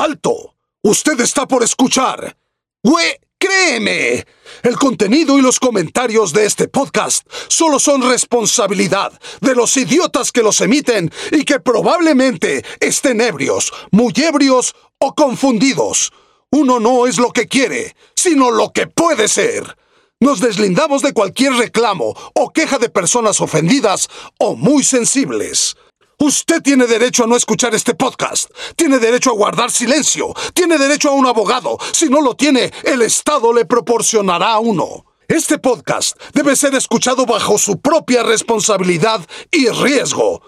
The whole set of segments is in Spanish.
¡Alto! Usted está por escuchar. ¡Güey! Créeme, el contenido y los comentarios de este podcast solo son responsabilidad de los idiotas que los emiten y que probablemente estén ebrios, muy ebrios o confundidos. Uno no es lo que quiere, sino lo que puede ser. Nos deslindamos de cualquier reclamo o queja de personas ofendidas o muy sensibles. Usted tiene derecho a no escuchar este podcast. Tiene derecho a guardar silencio. Tiene derecho a un abogado. Si no lo tiene, el Estado le proporcionará uno. Este podcast debe ser escuchado bajo su propia responsabilidad y riesgo.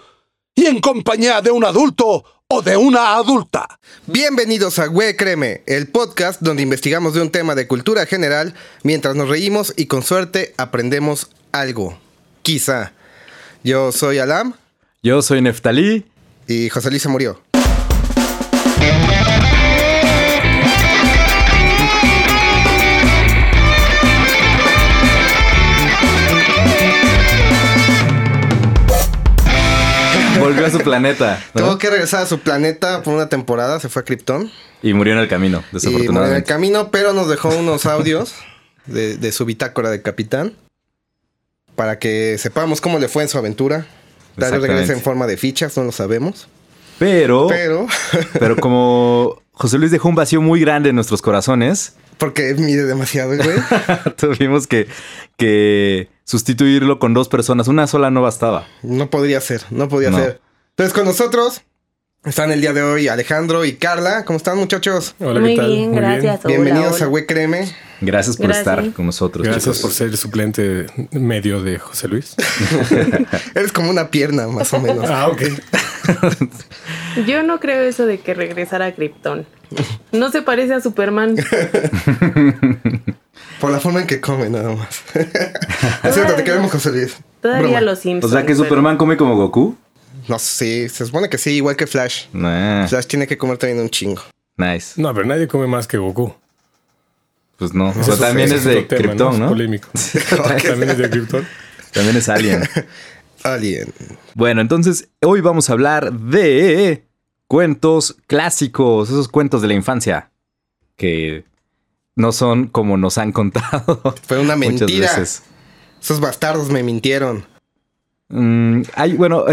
Y en compañía de un adulto o de una adulta. Bienvenidos a Güey Créeme, el podcast donde investigamos de un tema de cultura general mientras nos reímos y con suerte aprendemos algo. Quizá. Yo soy Alam. Yo soy Neftalí. Y José Luis se murió. Volvió a su planeta. Tuvo que regresar a su planeta por una temporada, se fue a Krypton. Y murió en el camino, desafortunadamente. Y murió en el camino, pero nos dejó unos audios de, de su bitácora de capitán para que sepamos cómo le fue en su aventura. Tal vez regrese en forma de fichas, no lo sabemos. Pero, pero, pero como José Luis dejó un vacío muy grande en nuestros corazones. Porque mide demasiado, güey. Tuvimos que, que sustituirlo con dos personas. Una sola no bastaba. No podría ser, no podía ser. Entonces, con nosotros están el día de hoy Alejandro y Carla. ¿Cómo están, muchachos? Hola, Muy bien, gracias. Bienvenidos a Güey Créeme. Gracias por estar con nosotros. Gracias por ser el suplente medio de José Luis. Eres como una pierna, más o menos. ah, ok. Yo no creo eso de que regresara a Krypton. No se parece a Superman. Por la forma en que come, nada más. es cierto, te queremos, José Luis. Todavía los Simpsons. O sea, que Superman come como Goku. No sé, se supone que sí, igual que Flash. Flash tiene que comer también un chingo. Nice. No, pero nadie come más que Goku. Pues no. También es, de Krypton, ¿no? polémico. también es de Krypton. También es Alien. Alien. Bueno, entonces hoy vamos a hablar de cuentos clásicos, esos cuentos de la infancia que no son como nos han contado. Fue una mentira. Esos bastardos me mintieron. Mm, bueno,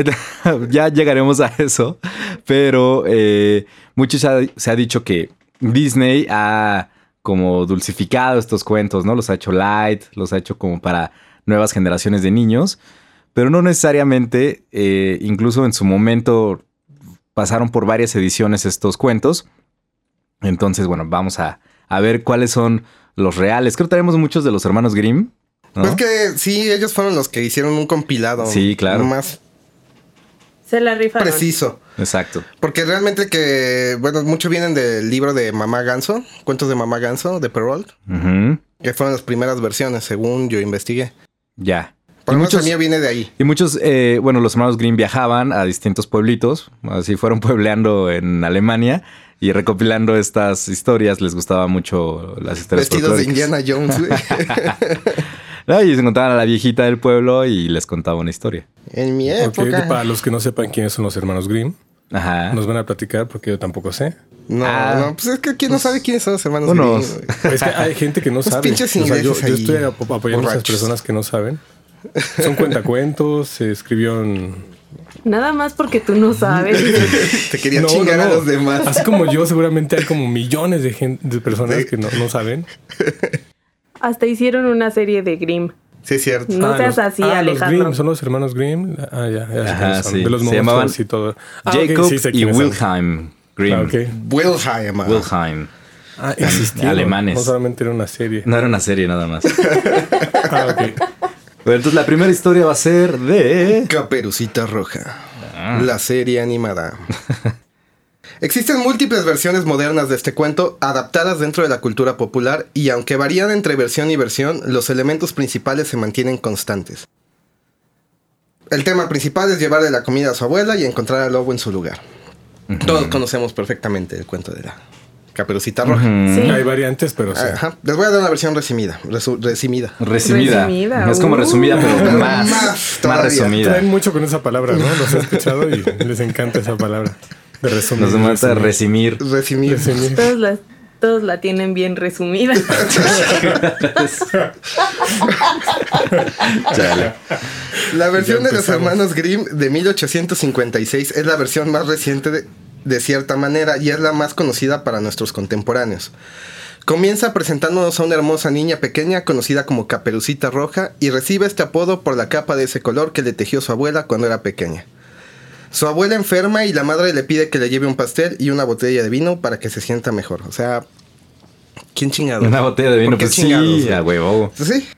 ya llegaremos a eso, pero eh, mucho se ha, dicho que Disney ha como dulcificado estos cuentos, ¿no? Los ha hecho light, los ha hecho como para nuevas generaciones de niños, pero no necesariamente, eh, incluso en su momento pasaron por varias ediciones estos cuentos. Entonces, bueno, vamos a, a ver cuáles son los reales. Creo que tenemos muchos de los hermanos Grimm, pues que sí, ellos fueron los que hicieron un compilado. Sí, claro. Más se la rifaron. Preciso. Exacto. Porque realmente que, bueno, muchos vienen del libro de Mamá Ganso, cuentos de Mamá Ganso, de Perrault. Que fueron las primeras versiones, según yo investigué. Ya. Por lo menos mío viene de ahí. Y muchos, eh, bueno, los hermanos Green viajaban a distintos pueblitos, así fueron puebleando en Alemania y recopilando estas historias. Les gustaba mucho las historias Vestidos de Indiana Jones. Y se encontraban a la viejita del pueblo y les contaba una historia. En mi época. para los que no sepan quiénes son los hermanos Grimm, nos van a platicar porque yo tampoco sé. No, ah. no, pues es que quién no sabe quiénes son los hermanos Grimm. Es que hay gente que no sabe. Pinches yo, estoy apoyando a esas personas que no saben. Son cuentacuentos, se escribió Nada más porque tú no sabes. Te quería chingar a los demás. Así como yo, seguramente hay como millones de, gente, de personas que no, no saben. Hasta hicieron una serie de Grimm. Sí, es cierto. No ah, seas así, ah, Alejandro. Los Grimm, son los hermanos Grimm. Ah, ya, ya. Ajá, sí. De los Se llamaban y todo. Ah, Jacob sí, y Wilhelm Grimm. Ah, okay. Wilhelm. Wilhelm. Ah, existía. Alemanes. No solamente era una serie. No era una serie nada más. ah, ok. Pero entonces la primera historia va a ser de... Caperucita Roja. La serie animada. Existen múltiples versiones modernas de este cuento adaptadas dentro de la cultura popular y aunque varían entre versión y versión, los elementos principales se mantienen constantes. El tema principal es llevarle la comida a su abuela y encontrar al lobo en su lugar. Todos conocemos perfectamente el cuento de la caperucita roja. Hay variantes, pero sí. Les voy a dar una versión resumida. resumida. Resumida. Es como resumida, pero uh. más, más, resumida. Traen mucho con esa palabra, ¿no? Los he escuchado y les encanta esa palabra. Resumir. Nos mata a resumir. Resumir. Resumir. Todos la, todos la tienen bien resumida. Chale. La versión de los hermanos Grimm de 1856 es la versión más reciente de, de cierta manera y es la más conocida para nuestros contemporáneos. Comienza presentándonos a una hermosa niña pequeña conocida como Caperucita Roja y recibe este apodo por la capa de ese color que le tejió su abuela cuando era pequeña. Su abuela enferma y la madre le pide que le lleve un pastel y una botella de vino para que se sienta mejor. O sea, ¿quién chingado? Una botella de vino, ¿Por qué pues chingados, sí, güey? a huevo. Sí.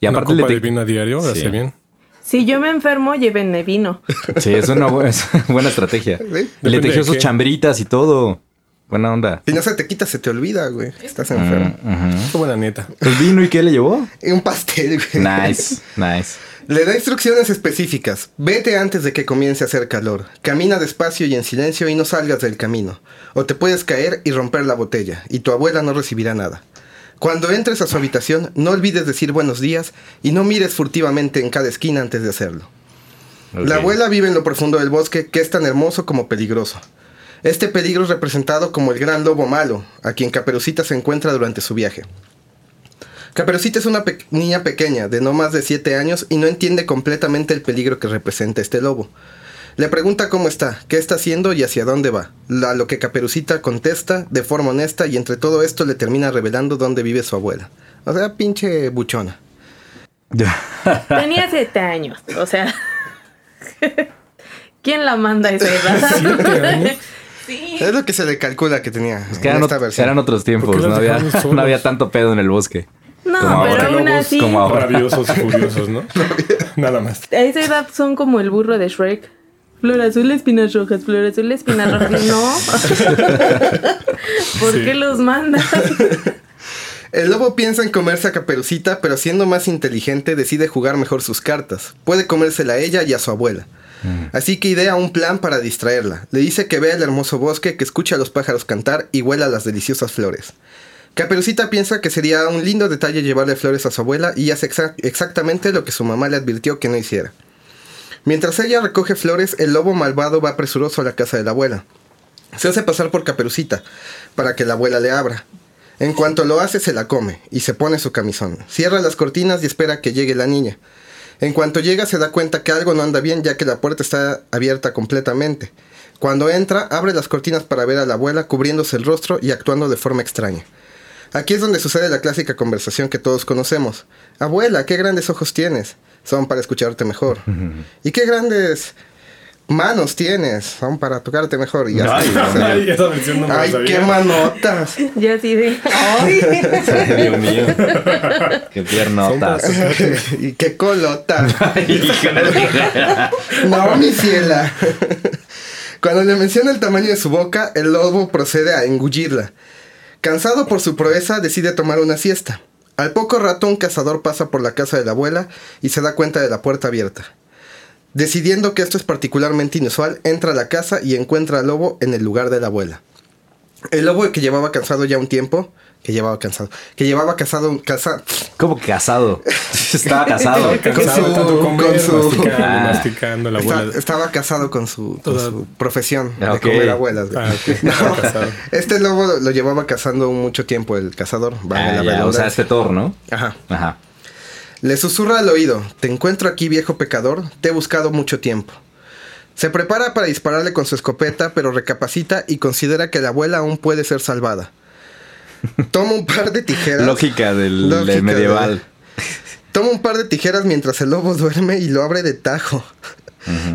Y Una aparte copa le de vino a diario, Sí. hace bien. Si yo me enfermo, llévenme vino. Sí, es una bu- es una buena estrategia. Sí. Le tejió sus qué. chambritas y todo. Buena onda. Si no se te quita, se te olvida, güey. Estás enfermo. Ujú. Qué buena neta. ¿El vino y qué le llevó? Un pastel, güey. Nice, nice. Le da instrucciones específicas. Vete antes de que comience a hacer calor. Camina despacio y en silencio y no salgas del camino. O te puedes caer y romper la botella, y tu abuela no recibirá nada. Cuando entres a su habitación, no olvides decir buenos días y no mires furtivamente en cada esquina antes de hacerlo. La abuela vive en lo profundo del bosque, que es tan hermoso como peligroso. Este peligro es representado como el gran lobo malo, a quien Caperucita se encuentra durante su viaje. Caperucita es una pe- niña pequeña, de no más de 7 años, y no entiende completamente el peligro que representa este lobo. Le pregunta cómo está, qué está haciendo y hacia dónde va. A lo que Caperucita contesta de forma honesta y entre todo esto le termina revelando dónde vive su abuela. O sea, pinche buchona. Tenía siete años, o sea. ¿Quién la manda a esa edad? ¿Siete años? Sí. Es lo que se le calcula que tenía Es que en eran, esta versión. eran otros ¿Por qué tiempos, había, no había tanto pedo en el bosque. No, Como pero aún así. como ahora. Rabiosos y furiosos, ¿no? Nada más. A esa edad son como el burro de Shrek. Flor azul, espinas rojas, flor azul, espinas rojas. No. ¿Por Sí. qué los mandas? El lobo piensa en comerse a Caperucita, pero siendo más inteligente decide jugar mejor sus cartas. Puede comérsela a ella y a su abuela. Así que idea un plan para distraerla. Le dice que vea el hermoso bosque, que escuche a los pájaros cantar y huela las deliciosas flores. Caperucita piensa que sería un lindo detalle llevarle flores a su abuela y hace exa- exactamente lo que su mamá le advirtió que no hiciera. Mientras ella recoge flores, el lobo malvado va presuroso a la casa de la abuela. Se hace pasar por Caperucita para que la abuela le abra. En cuanto lo hace, se la come y se pone su camisón. Cierra las cortinas y espera que llegue la niña. En cuanto llega, se da cuenta que algo no anda bien ya que la puerta está abierta completamente. Cuando entra, abre las cortinas para ver a la abuela cubriéndose el rostro y actuando de forma extraña. Aquí es donde sucede la clásica conversación que todos conocemos. Abuela, qué grandes ojos tienes. Son para escucharte mejor. ¿Y qué grandes manos tienes? Son para tocarte mejor. Y ya Ay, esa no qué manotas. Ya así de. ¡Ay! Dios mío. Qué piernotas. y qué colota. No, mi ciela. Cuando le menciona el tamaño de su boca, el lobo procede a engullirla. Cansado por su proeza, decide tomar una siesta. Al poco rato, un cazador pasa por la casa de la abuela y se da cuenta de la puerta abierta. Decidiendo que esto es particularmente inusual, entra a la casa y encuentra al lobo en el lugar de la abuela. El lobo que llevaba cansado ya un tiempo, que llevaba cansado, que llevaba casado, casa, ¿Cómo que casado? Estaba casado. Cansado Con su- comer, con su- masticando, Ah. masticando la Está- estaba casado con su, con Toda- su profesión Ah, de comer abuelas. Ah, casado. Este lobo lo, lo llevaba cazando mucho tiempo el cazador. valga Ah, la ya, o sea, este Thor, ¿no? Ajá. Ajá. Le susurra al oído, te encuentro aquí viejo pecador, te he buscado mucho tiempo. Se prepara para dispararle con su escopeta, pero recapacita y considera que la abuela aún puede ser salvada. Toma un par de tijeras. Lógica del, Lógica del medieval. de- Toma un par de tijeras mientras el lobo duerme y lo abre de tajo.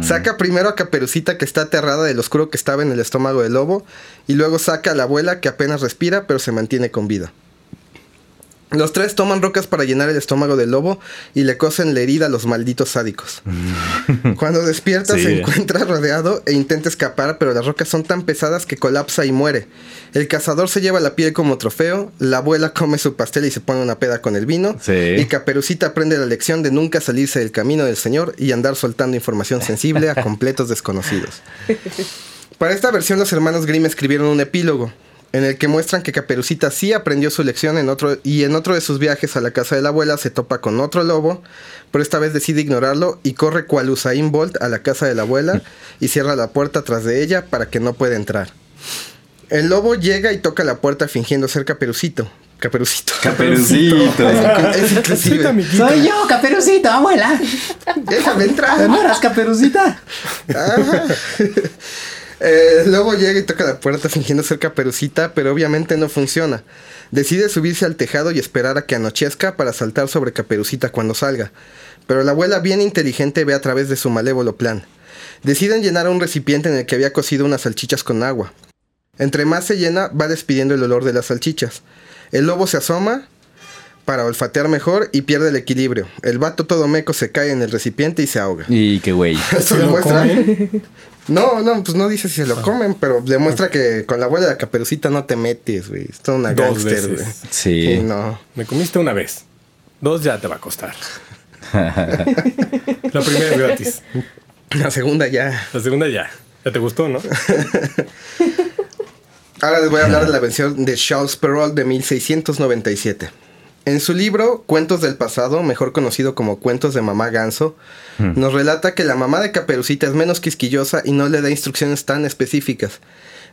Saca primero a Caperucita que está aterrada del oscuro que estaba en el estómago del lobo y luego saca a la abuela que apenas respira pero se mantiene con vida. Los tres toman rocas para llenar el estómago del lobo y le cosen la herida a los malditos sádicos. Cuando despierta Sí. se encuentra rodeado e intenta escapar, pero las rocas son tan pesadas que colapsa y muere. El cazador se lleva la piel como trofeo, la abuela come su pastel y se pone una peda con el vino, Sí. y Caperucita aprende la lección de nunca salirse del camino del Señor y andar soltando información sensible a completos desconocidos. Para esta versión los hermanos Grimm escribieron un epílogo. En el que muestran que Caperucita sí aprendió su lección en otro, y en otro de sus viajes a la casa de la abuela se topa con otro lobo, pero esta vez decide ignorarlo y corre cual Usain Bolt a la casa de la abuela y cierra la puerta tras de ella para que no pueda entrar. El lobo llega y toca la puerta fingiendo ser Caperucito. Caperucito. Caperucito. Es inclusive. Soy yo, Caperucito, abuela. Déjame entrar. ¿No eras Caperucita? Ajá. Eh, lobo llega y toca la puerta fingiendo ser caperucita, pero obviamente no funciona. Decide subirse al tejado y esperar a que anochezca para saltar sobre caperucita cuando salga. Pero la abuela bien inteligente ve a través de su malévolo plan. Deciden llenar un recipiente en el que había cocido unas salchichas con agua. Entre más se llena, va despidiendo el olor de las salchichas. El lobo se asoma para olfatear mejor y pierde el equilibrio. El vato todo meco se cae en el recipiente y se ahoga. Y qué güey. Esto ¿Se lo demuestra. comen? No, no, pues no dice si se lo comen, pero demuestra que con la abuela de la caperucita no te metes, güey. Es toda una Dos gangster, güey. Sí, no. Me comiste una vez. Dos ya te va a costar. La primera es gratis. La segunda ya. La segunda ya. Ya te gustó, ¿no? Ahora les voy a hablar de la versión de Charles Perrault de 1697. En su libro Cuentos del pasado, mejor conocido como Cuentos de Mamá Ganso, nos relata que la mamá de Caperucita es menos quisquillosa y no le da instrucciones tan específicas.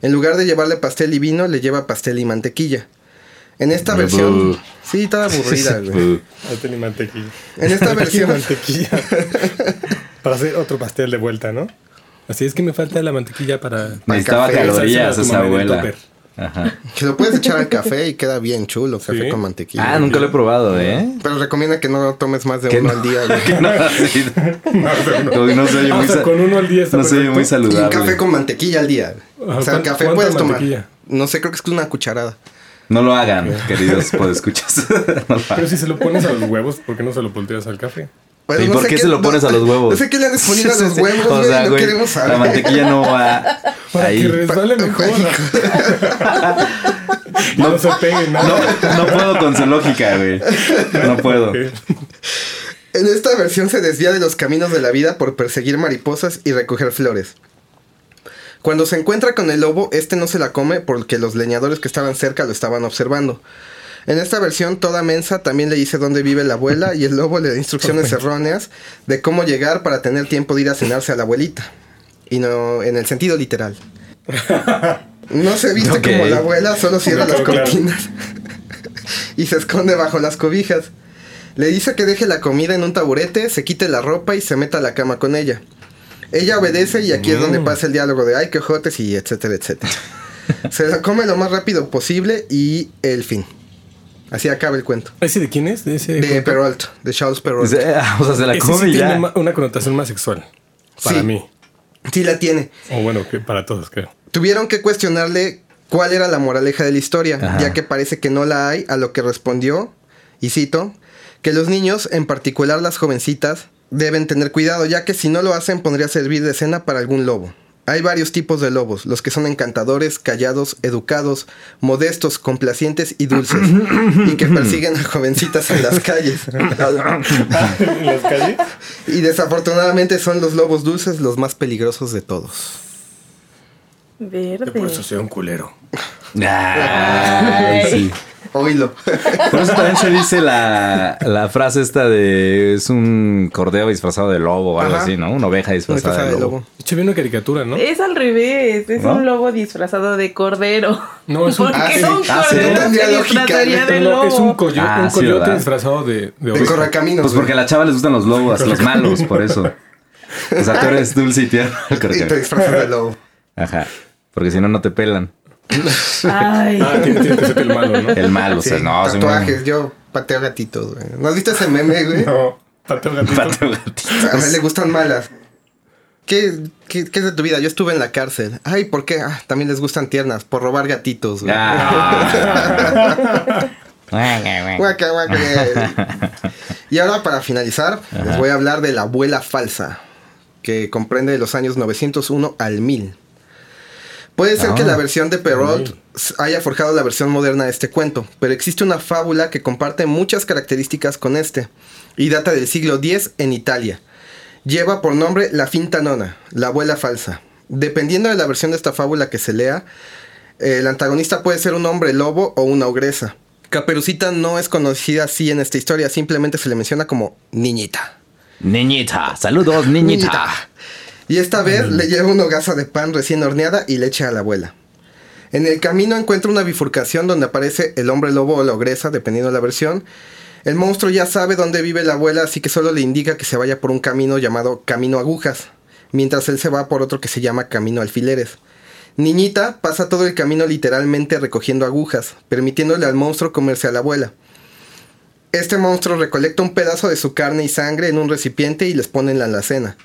En lugar de llevarle pastel y vino, le lleva pastel y mantequilla. En esta versión... Sí, está aburrida, güey. Pastel y mantequilla. En esta versión- mantequilla. para hacer otro pastel de vuelta, ¿no? Así es que me falta la mantequilla para... Necesitaba café, calorías esa abuela. Ajá. Que lo puedes echar al café y queda bien chulo, café Sí. con mantequilla. Ah, nunca lo he probado, ¿eh? Pero recomienda que no tomes más de uno no. al día. no, oye Ah, muy, con uno al día está no se oye muy perfecto. Y un saludable. café con mantequilla al día. Ajá, O sea, el ¿cuánta- café puedes tomar. No sé, creo que es una cucharada. No lo hagan, queridos podescuchas. No Pero si se lo pones a los huevos, ¿por qué no se lo volteas al café? Bueno, ¿Y no por qué se lo pones a los huevos? No sé qué le han ponido a los sí. huevos, O güey, no güey, queremos saber. La mantequilla no va Para ahí. que resbale mejor. no, no se pegue nada. No, no puedo con su lógica, güey. No puedo. En esta versión se desvía de los caminos de la vida por perseguir mariposas y recoger flores. Cuando se encuentra con el lobo, este no se la come porque los leñadores que estaban cerca lo estaban observando. En esta versión, toda mensa también le dice dónde vive la abuela y el lobo le da instrucciones erróneas de cómo llegar para tener tiempo de ir a cenarse a la abuelita. Y no en el sentido literal. No se viste como la abuela, solo cierra las cortinas y se esconde bajo las cobijas. Le dice que deje la comida en un taburete, se quite la ropa y se meta a la cama con ella. Ella obedece y aquí es donde pasa el diálogo de ay, que ojotes y etcétera, etcétera. se la come lo más rápido posible y el fin. Así acaba el cuento. ¿Ese de quién es? De ese. De Perrault, de Charles Perrault. O sea, o sea, se la Ese come sí tiene ya. ma- una connotación más sexual. Para Sí. mí. Sí la tiene. O bueno, que para todos, creo. Tuvieron que cuestionarle cuál era la moraleja de la historia, Ajá. ya que parece que no la hay, a lo que respondió, y cito, que los niños, en particular las jovencitas, deben tener cuidado, ya que si no lo hacen podría servir de cena para algún lobo. Hay varios tipos de lobos, los que son encantadores, callados, educados, modestos, complacientes y dulces, y que persiguen a jovencitas en las calles. ¿En las calles? y desafortunadamente son los lobos dulces los más peligrosos de todos. Verde. Por eso soy un culero. Ay, sí. Oílo. Por eso también se dice la, la frase esta de es un cordero disfrazado de lobo o algo Ajá. así, ¿no? Una oveja disfrazada de de lobo. lobo. De una caricatura, ¿no? Es al revés, es ¿No? un lobo disfrazado de cordero. No, es un- ¿Por Ah, qué sí. un Ah, sí. de lobo? es un, coyo- Ah, un coyote disfrazado de, de De oveja. correcaminos. Pues porque a la chava les gustan los lobos, los malos, por eso. O sea, tú eres dulce y tierno. Y te disfrazas de lobo. Ajá. Porque si no, no te pelan. Ay. Ah, tiene, tiene que ser el malo, ¿no? El malo, o sea, Sí, no. soy tatuajes, yo pateo gatitos, güey. ¿No has visto ese meme, güey? No, pateo un gatito. pateo. A él le gustan malas. ¿Qué, qué, qué es de tu vida? Yo estuve en la cárcel. Ay, ¿por qué? Ah, también les gustan tiernas, por robar gatitos, güey. Ah. Guaca, guaca. y ahora, para finalizar, les voy a hablar de la abuela falsa, que comprende de los años 901 al 1000. Puede ser que Ah. la versión de Perrault haya forjado la versión moderna de este cuento, pero existe una fábula que comparte muchas características con este, y data del siglo X en Italia. Lleva por nombre La Finta Nona, la abuela falsa. Dependiendo de la versión de esta fábula que se lea, El antagonista puede ser un hombre lobo o una ogresa. Caperucita no es conocida así en esta historia, simplemente se le menciona como niñita. Niñita, saludos, niñita. Y esta vez le lleva una hogaza de pan recién horneada y leche a la abuela. En el camino encuentra una bifurcación donde aparece el hombre lobo o la ogresa, dependiendo de la versión. El monstruo ya sabe dónde vive la abuela, así que solo le indica que se vaya por un camino llamado Camino Agujas, mientras él se va por otro que se llama Camino Alfileres. Niñita pasa todo el camino literalmente recogiendo agujas, permitiéndole al monstruo comerse a la abuela. Este monstruo recolecta un pedazo de su carne y sangre en un recipiente y les pone en la alacena.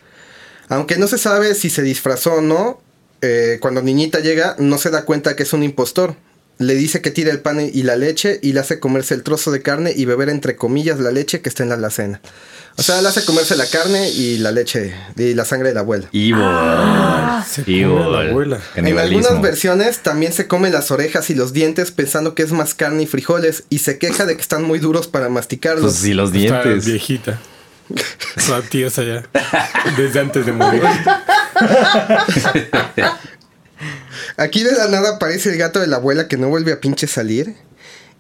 Aunque no se sabe si se disfrazó o no, eh, cuando Niñita llega no se da cuenta que es un impostor. Le dice que tire el pan y la leche y le hace comerse el trozo de carne y beber entre comillas la leche que está en la alacena. O sea, le hace comerse la carne y la leche y la sangre de la abuela. Evil. Se Evil. come a la abuela. En algunas versiones también se come las orejas y los dientes pensando que es más carne y frijoles y se queja de que están muy duros para masticarlos. Pues sí, los Está dientes. viejita. Tiesa ya. Desde antes de morir. Aquí de la nada aparece el gato de la abuela que no vuelve a pinche salir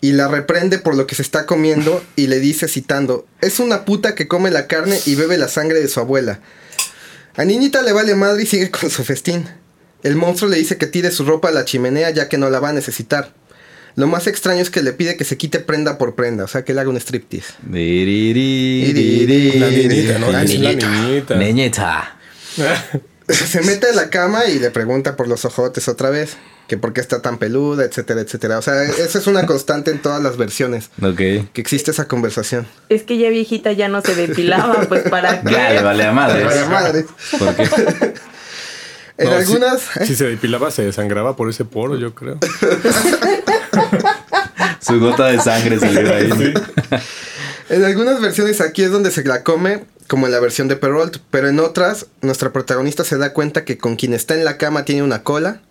y la reprende por lo que se está comiendo y le dice citando, es una puta que come la carne y bebe la sangre de su abuela. A niñita le vale madre y sigue con su festín. El monstruo le dice que tire su ropa a la chimenea ya que no la va a necesitar. Lo más extraño es que le pide que se quite prenda por prenda, o sea que le haga un striptease. La niñita, ¿no? La niñita. se mete a la cama y le pregunta por los ojotes otra vez, que por qué está tan peluda, etcétera, etcétera. O sea, esa es una constante en todas las versiones, Ok. que existe esa conversación. Es que ya viejita ya no se depilaba, pues para qué. Ya le vale a madre. Vaya madre. ¿Por qué? En No, si- algunas... Si, se depilaba, se desangraba por ese poro, yo creo. Su gota de sangre salió de ahí. En algunas versiones aquí es donde se la come, como en la versión de Perrault, pero en otras, nuestra protagonista se da cuenta que con quien está en la cama tiene una cola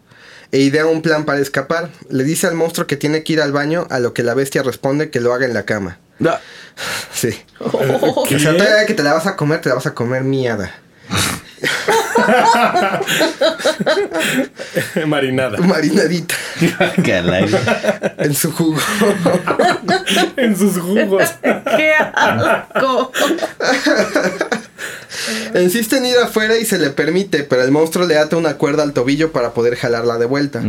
e idea un plan para escapar. Le dice al monstruo que tiene que ir al baño, a lo que la bestia responde que lo haga en la cama. Sí. O sea, todavía que te la vas a comer, te la vas a comer miada. Marinada. Marinadita en su jugo. en sus jugos. ¡Qué asco! Insiste en ir afuera y se le permite, pero el monstruo le ata una cuerda al tobillo para poder jalarla de vuelta.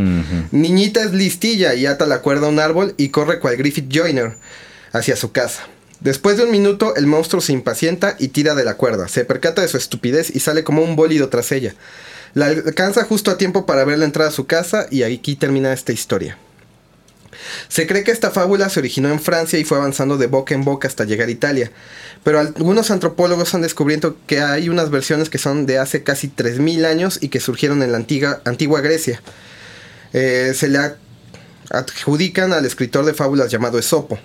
Niñita es listilla y ata la cuerda a un árbol y corre cual Griffith Joyner hacia su casa. Después de un minuto, el monstruo se impacienta y tira de la cuerda. Se percata de su estupidez y sale como un bólido tras ella. La alcanza justo a tiempo para verla entrar a su casa y aquí termina esta historia. Se cree que esta fábula se originó en Francia y fue avanzando de boca en boca hasta llegar a Italia, pero algunos antropólogos han descubierto que hay unas versiones que son de hace casi 3.000 años y que surgieron en la antigua, antigua Grecia. Eh, se le adjudican al escritor de fábulas llamado Esopo.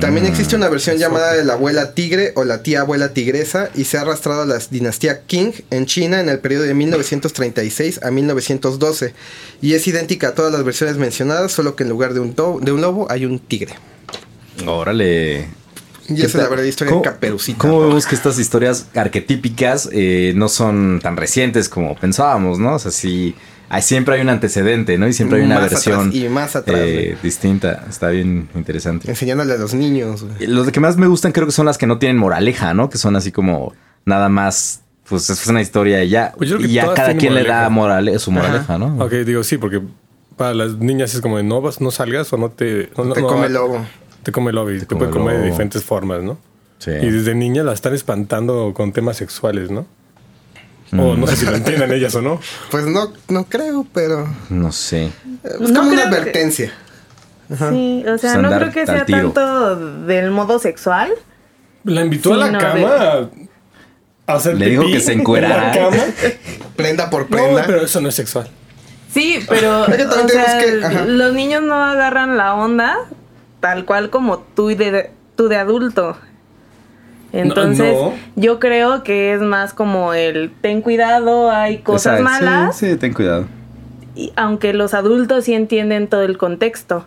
También existe una versión llamada de la abuela tigre o la tía abuela tigresa y se ha arrastrado a la dinastía Qing en China en el periodo de 1936 a 1912 y es idéntica a todas las versiones mencionadas, solo que en lugar de un, de un lobo hay un tigre. Órale. Y ¿Qué esa es la verdadera historia ¿Cómo- de Caperucita. ¿Cómo vemos que estas historias arquetípicas eh, no son tan recientes como pensábamos, no? O sea, sí, hay- siempre hay un antecedente, ¿no? Y siempre hay una Más versión atrás y más atrás, eh, güey. distinta. Está bien interesante. Enseñándole a los niños. güey. Y Los que más me gustan creo que son las que no tienen moraleja, ¿no? Que son así como nada más, pues es una historia y ya. Pues yo creo que y ya cada quien le da morale su moraleja, ¿no? Ok, digo sí, porque para las niñas es como de no vas, no salgas o no te. No, no- Te no- come el lobo. Te come el lobo y te, come puede comer de diferentes formas, ¿no? Sí. Y desde niña la están espantando con temas sexuales, ¿no? O no sé si lo entiendan ellas o no. Pues no, no creo, pero No sé. es No como una que- advertencia. Sí, o sea, Pues no creo que sea tiro. tanto del modo sexual. La invitó a la no, cama a hacer Le dijo que se en encuerara. la cama. Prenda por No, prenda. pero eso no es sexual. Sí, pero Es o sea, que- los niños no agarran la onda tal cual como tú y de, tú de adulto. Entonces, no. yo creo que es más como el ten cuidado, hay cosas Exacto, malas, Sí, ten cuidado. y aunque los adultos sí entienden todo el contexto.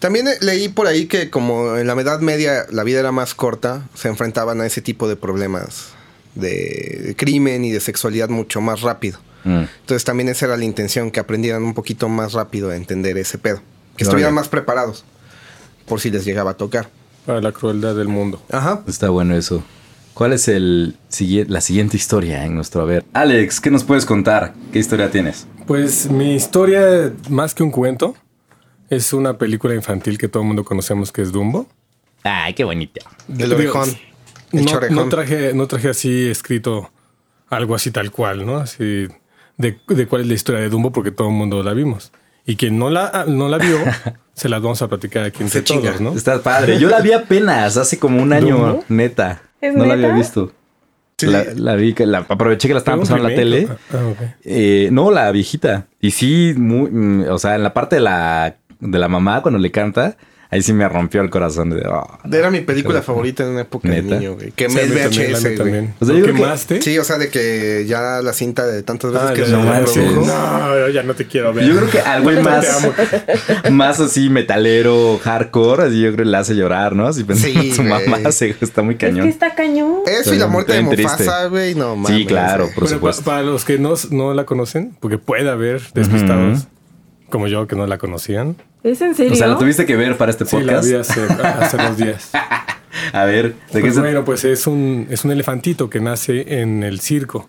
También eh, leí por ahí que como en la Edad Media la vida era más corta, se enfrentaban a ese tipo de problemas de, crimen y de sexualidad mucho más rápido. Mm. Entonces también esa era la intención, que aprendieran un poquito más rápido a entender ese pedo. Que estuvieran más preparados por si les llegaba a tocar. Para la crueldad del mundo. Ajá. Está bueno eso. ¿Cuál es el, la siguiente historia en nuestro haber? Alex, ¿qué nos puedes contar? ¿Qué historia tienes? Pues mi historia, más que un cuento, es una película infantil que todo el mundo conocemos que es Dumbo. Ay, qué bonito. El orejón. El No, no traje, no traje así escrito algo así tal cual, ¿no? Así de, de cuál es la historia de Dumbo, porque todo el mundo la vimos. Y quien no la, no la vio, se las vamos a platicar aquí entre Se todos, ¿no? Está padre. Yo la vi apenas, hace como un año, ¿Dumbo? neta. ¿Es no la había visto. Sí. La, la vi, la, aproveché que la estaban ¿Fue un pasando en la tele. Ah, ok. Eh, no, la viejita. Y sí, muy, mm, o sea, en la parte de la, de la mamá, cuando le canta, ahí sí me rompió el corazón. De, oh. Era mi película favorita en una época de niño, güey. Que Sí, me VHS, güey. también. O sea, ¿Lo yo creo que- quemaste? Sí, o sea, de que ya la cinta de tantas veces Ah, que ya, se ya, no sí. No, ya no te quiero ver. Yo creo que al güey más, más así metalero, hardcore, así yo creo que le hace llorar, ¿no? Así pensando Sí, en su güey. mamá, se, está muy Es cañón. que está cañón. Eso y la muerte de. Mufasa, güey, no mames. Sí, claro, por supuesto. para los que no, no la conocen, porque puede haber despistados como yo que no la conocían. ¿Es en serio? O sea, lo tuviste que ver para este Sí, la podcast. vi hace, hace dos días. A ver, ¿de qué Pues se- bueno, pues es un, es un elefantito que nace en el circo.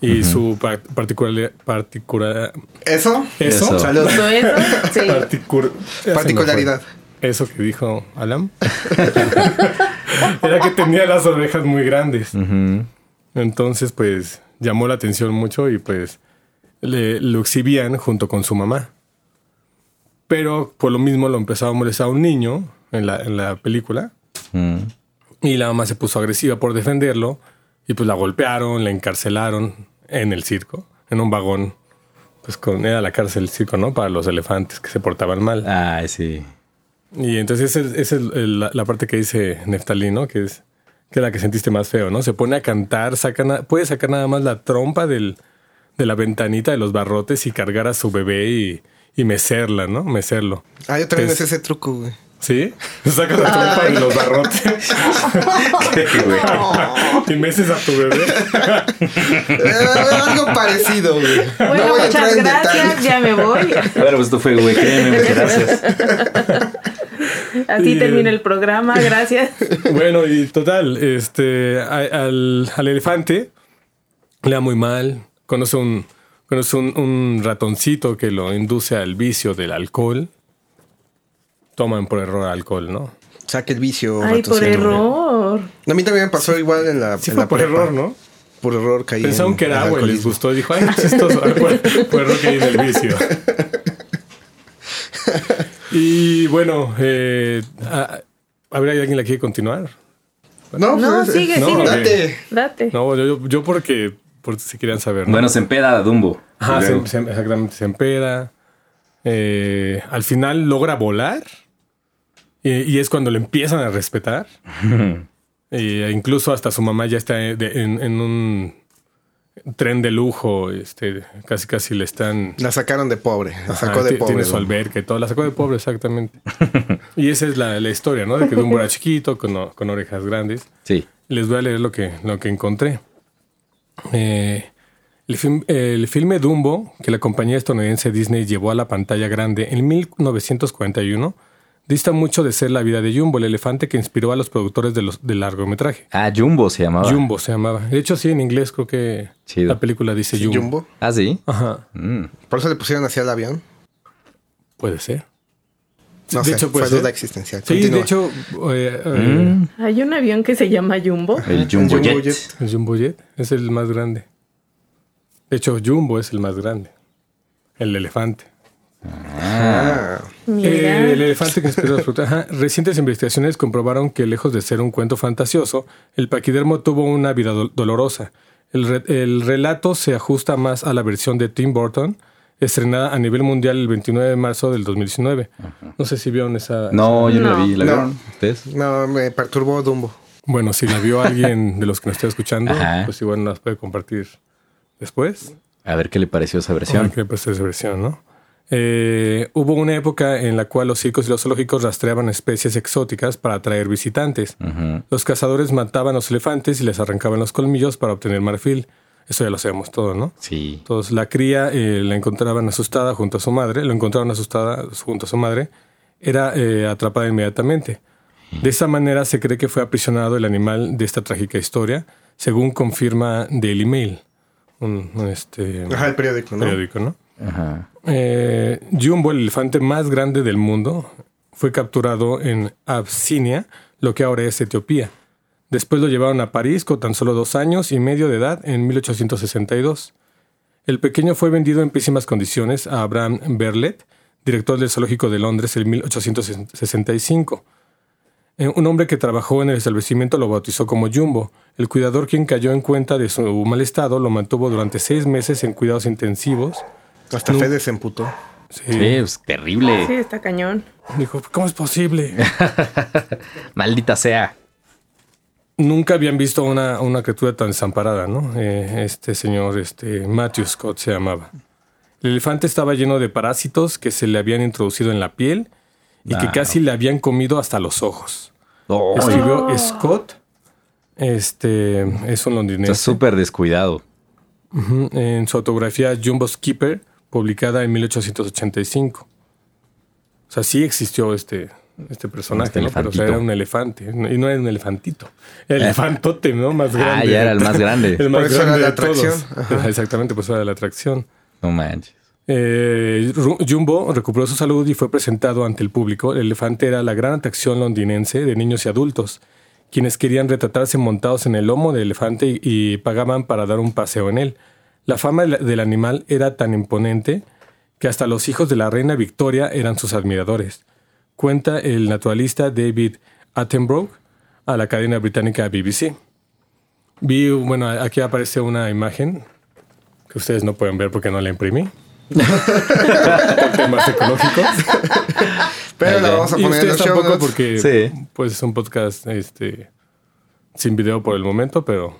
Y su pa- particular, particular, ¿Eso? eso, Eso. Particularidad. Eso que dijo Alan. Era que tenía las orejas muy grandes. Entonces, pues llamó la atención mucho y pues le, lo exhibían junto con su mamá. Pero por lo mismo lo empezaba a molestar a un niño en la, en la película. Mm. Y la mamá se puso agresiva por defenderlo. Y pues la golpearon, la encarcelaron en el circo, en un vagón. Pues con, era la cárcel el circo, ¿no? Para los elefantes que se portaban mal. Ay, sí. Y entonces esa es, la, la parte que dice Neftalí, ¿no? Que es, que es la que sentiste más feo, ¿no? Se pone a cantar, saca puede sacar nada más la trompa del, de la ventanita de los barrotes y cargar a su bebé y, y mecerla, ¿no? Mecerlo. Ah, yo también Es- es ese truco, güey. ¿Sí? Saca la trompa de los barrotes Güey. y meces a tu bebé. Eh, algo parecido, güey. Bueno, no voy a entrar en gracias, ya me voy. Bueno, pues esto fue, güey, créeme, muchas gracias. Así Y, termina el programa, gracias. Bueno, y total, este, al, al elefante le da muy mal. Conoce un, conoce un, un ratoncito que lo induce al vicio del alcohol. Toman por error alcohol, ¿no? Saque el vicio. Ay, por ratoncito. error. A mí también me pasó igual en la. Sí en fue la por prepa. error, ¿no? Por error caí. Pensaron en que era agua y les gustó. Dijo, ay, qué chistoso. Ah, Por, por error que en el vicio. y bueno, eh, a, a ver, ¿hay alguien la quiere continuar? No, No, pues, sigue, no, sigue. Date. Date. No, yo, yo, yo porque, por si querían saber. ¿no? Bueno, se empeda Dumbo. Ajá, Y se, luego- se- exactamente, se empeda. Eh, al final logra volar. Y, y es cuando le empiezan a respetar. E incluso hasta su mamá ya está de- en, en un tren de lujo. Este, casi casi le están. La sacaron de pobre. La Ajá, sacó de pobre. Tiene su alberca y todo. La sacó de pobre, exactamente. y esa es la, la historia, ¿no? De que Dumbo era chiquito, con, orejas grandes. Sí. Les voy a leer lo que, lo que encontré. Eh, el, film- el filme Dumbo, que la compañía estadounidense Disney llevó a la pantalla grande en 1941, dista mucho de ser la vida de Jumbo, el elefante que inspiró a los productores de los, del largometraje. Ah, Jumbo se llamaba. Jumbo se llamaba. De hecho, sí, en inglés creo que Chido. la película dice Jumbo. Jumbo. Ah, sí. Ajá, Mm. Por eso le pusieron así al avión. puede ser. No de sé, hecho, fue duda ser. existencial. Sí, Continúa. de hecho, eh, eh, Mm. Hay un avión que se llama Jumbo. El Jumbo, El Jumbo Jet. Jet. el Jumbo Jet es el más grande. De hecho, Jumbo es el más grande. El elefante. Ah, Mira. Eh, el elefante que inspiró la fruta. Ajá. Recientes investigaciones comprobaron que, lejos de ser un cuento fantasioso, el paquidermo tuvo una vida do- dolorosa. El, re- el relato se ajusta más a la versión de Tim Burton, estrenada a nivel mundial el 29 de marzo del 2019. No sé si vieron esa. No, yo no, la vi. ¿La No. vieron ustedes? no, me perturbó Dumbo. Bueno, si la vio alguien de los que nos está escuchando, Ajá. pues igual nos puede compartir después. A ver qué le pareció esa versión. Qué pues esa versión, ¿no? Eh, hubo una época en la cual los circos y los zoológicos rastreaban especies exóticas para atraer visitantes. Los cazadores mataban a los elefantes y les arrancaban los colmillos para obtener marfil. Eso ya lo sabemos todo, ¿no? Sí. Entonces la cría eh, la encontraban asustada junto a su madre, lo encontraron asustada junto a su madre, era eh, atrapada inmediatamente. De esa manera se cree que fue aprisionado el animal de esta trágica historia, según confirma Daily Mail, un, un, este, Ajá, el periódico, ¿no? periódico, ¿no? Ajá. Eh, Jumbo, el elefante más grande del mundo, fue capturado en Absinia, lo que ahora es Etiopía. Después lo llevaron a París con tan solo dos años y medio de edad en 1862. El pequeño fue vendido en pésimas condiciones a Abraham Berlet, director del Zoológico de Londres en 1865. Eh, Un hombre que trabajó en el establecimiento lo bautizó como Jumbo. El cuidador, quien cayó en cuenta de su mal estado, lo mantuvo durante seis meses en cuidados intensivos. Hasta No. Fede se emputó. Sí, es terrible. Sí, está cañón. Dijo, ¿cómo es posible? Maldita sea. Nunca habían visto una, una criatura tan desamparada, ¿no? Eh, este señor, este Matthew Scott se llamaba. El elefante estaba lleno de parásitos que se le habían introducido en la piel y que Wow. casi le habían comido hasta los ojos. Oh, Escribió Scott, este es un está londinense, súper descuidado. En su autografía Jumbo Skipper, publicada en 1885. O sea, sí existió este, este personaje, Este ¿no? Pero o sea, era un elefante, y no era un elefantito. Era elefantote, ¿no? Más Ah, grande. ya era el más grande. el más Por eso era grande la todos. atracción. Ajá. Exactamente, pues era la atracción. No manches. Eh, Jumbo recuperó su salud y fue presentado ante el público. El elefante era la gran atracción londinense de niños y adultos, quienes querían retratarse montados en el lomo del elefante y, y pagaban para dar un paseo en él. La fama del animal era tan imponente que hasta los hijos de la reina Victoria eran sus admiradores. Cuenta el naturalista David Attenborough a la cadena británica BBC. Vi, bueno, aquí aparece una imagen que ustedes no pueden ver porque no la imprimí. Por temas ecológicos. Pero la vamos a Y poner en ustedes los show tampoco notes. porque Sí. pues es un podcast este sin video por el momento, pero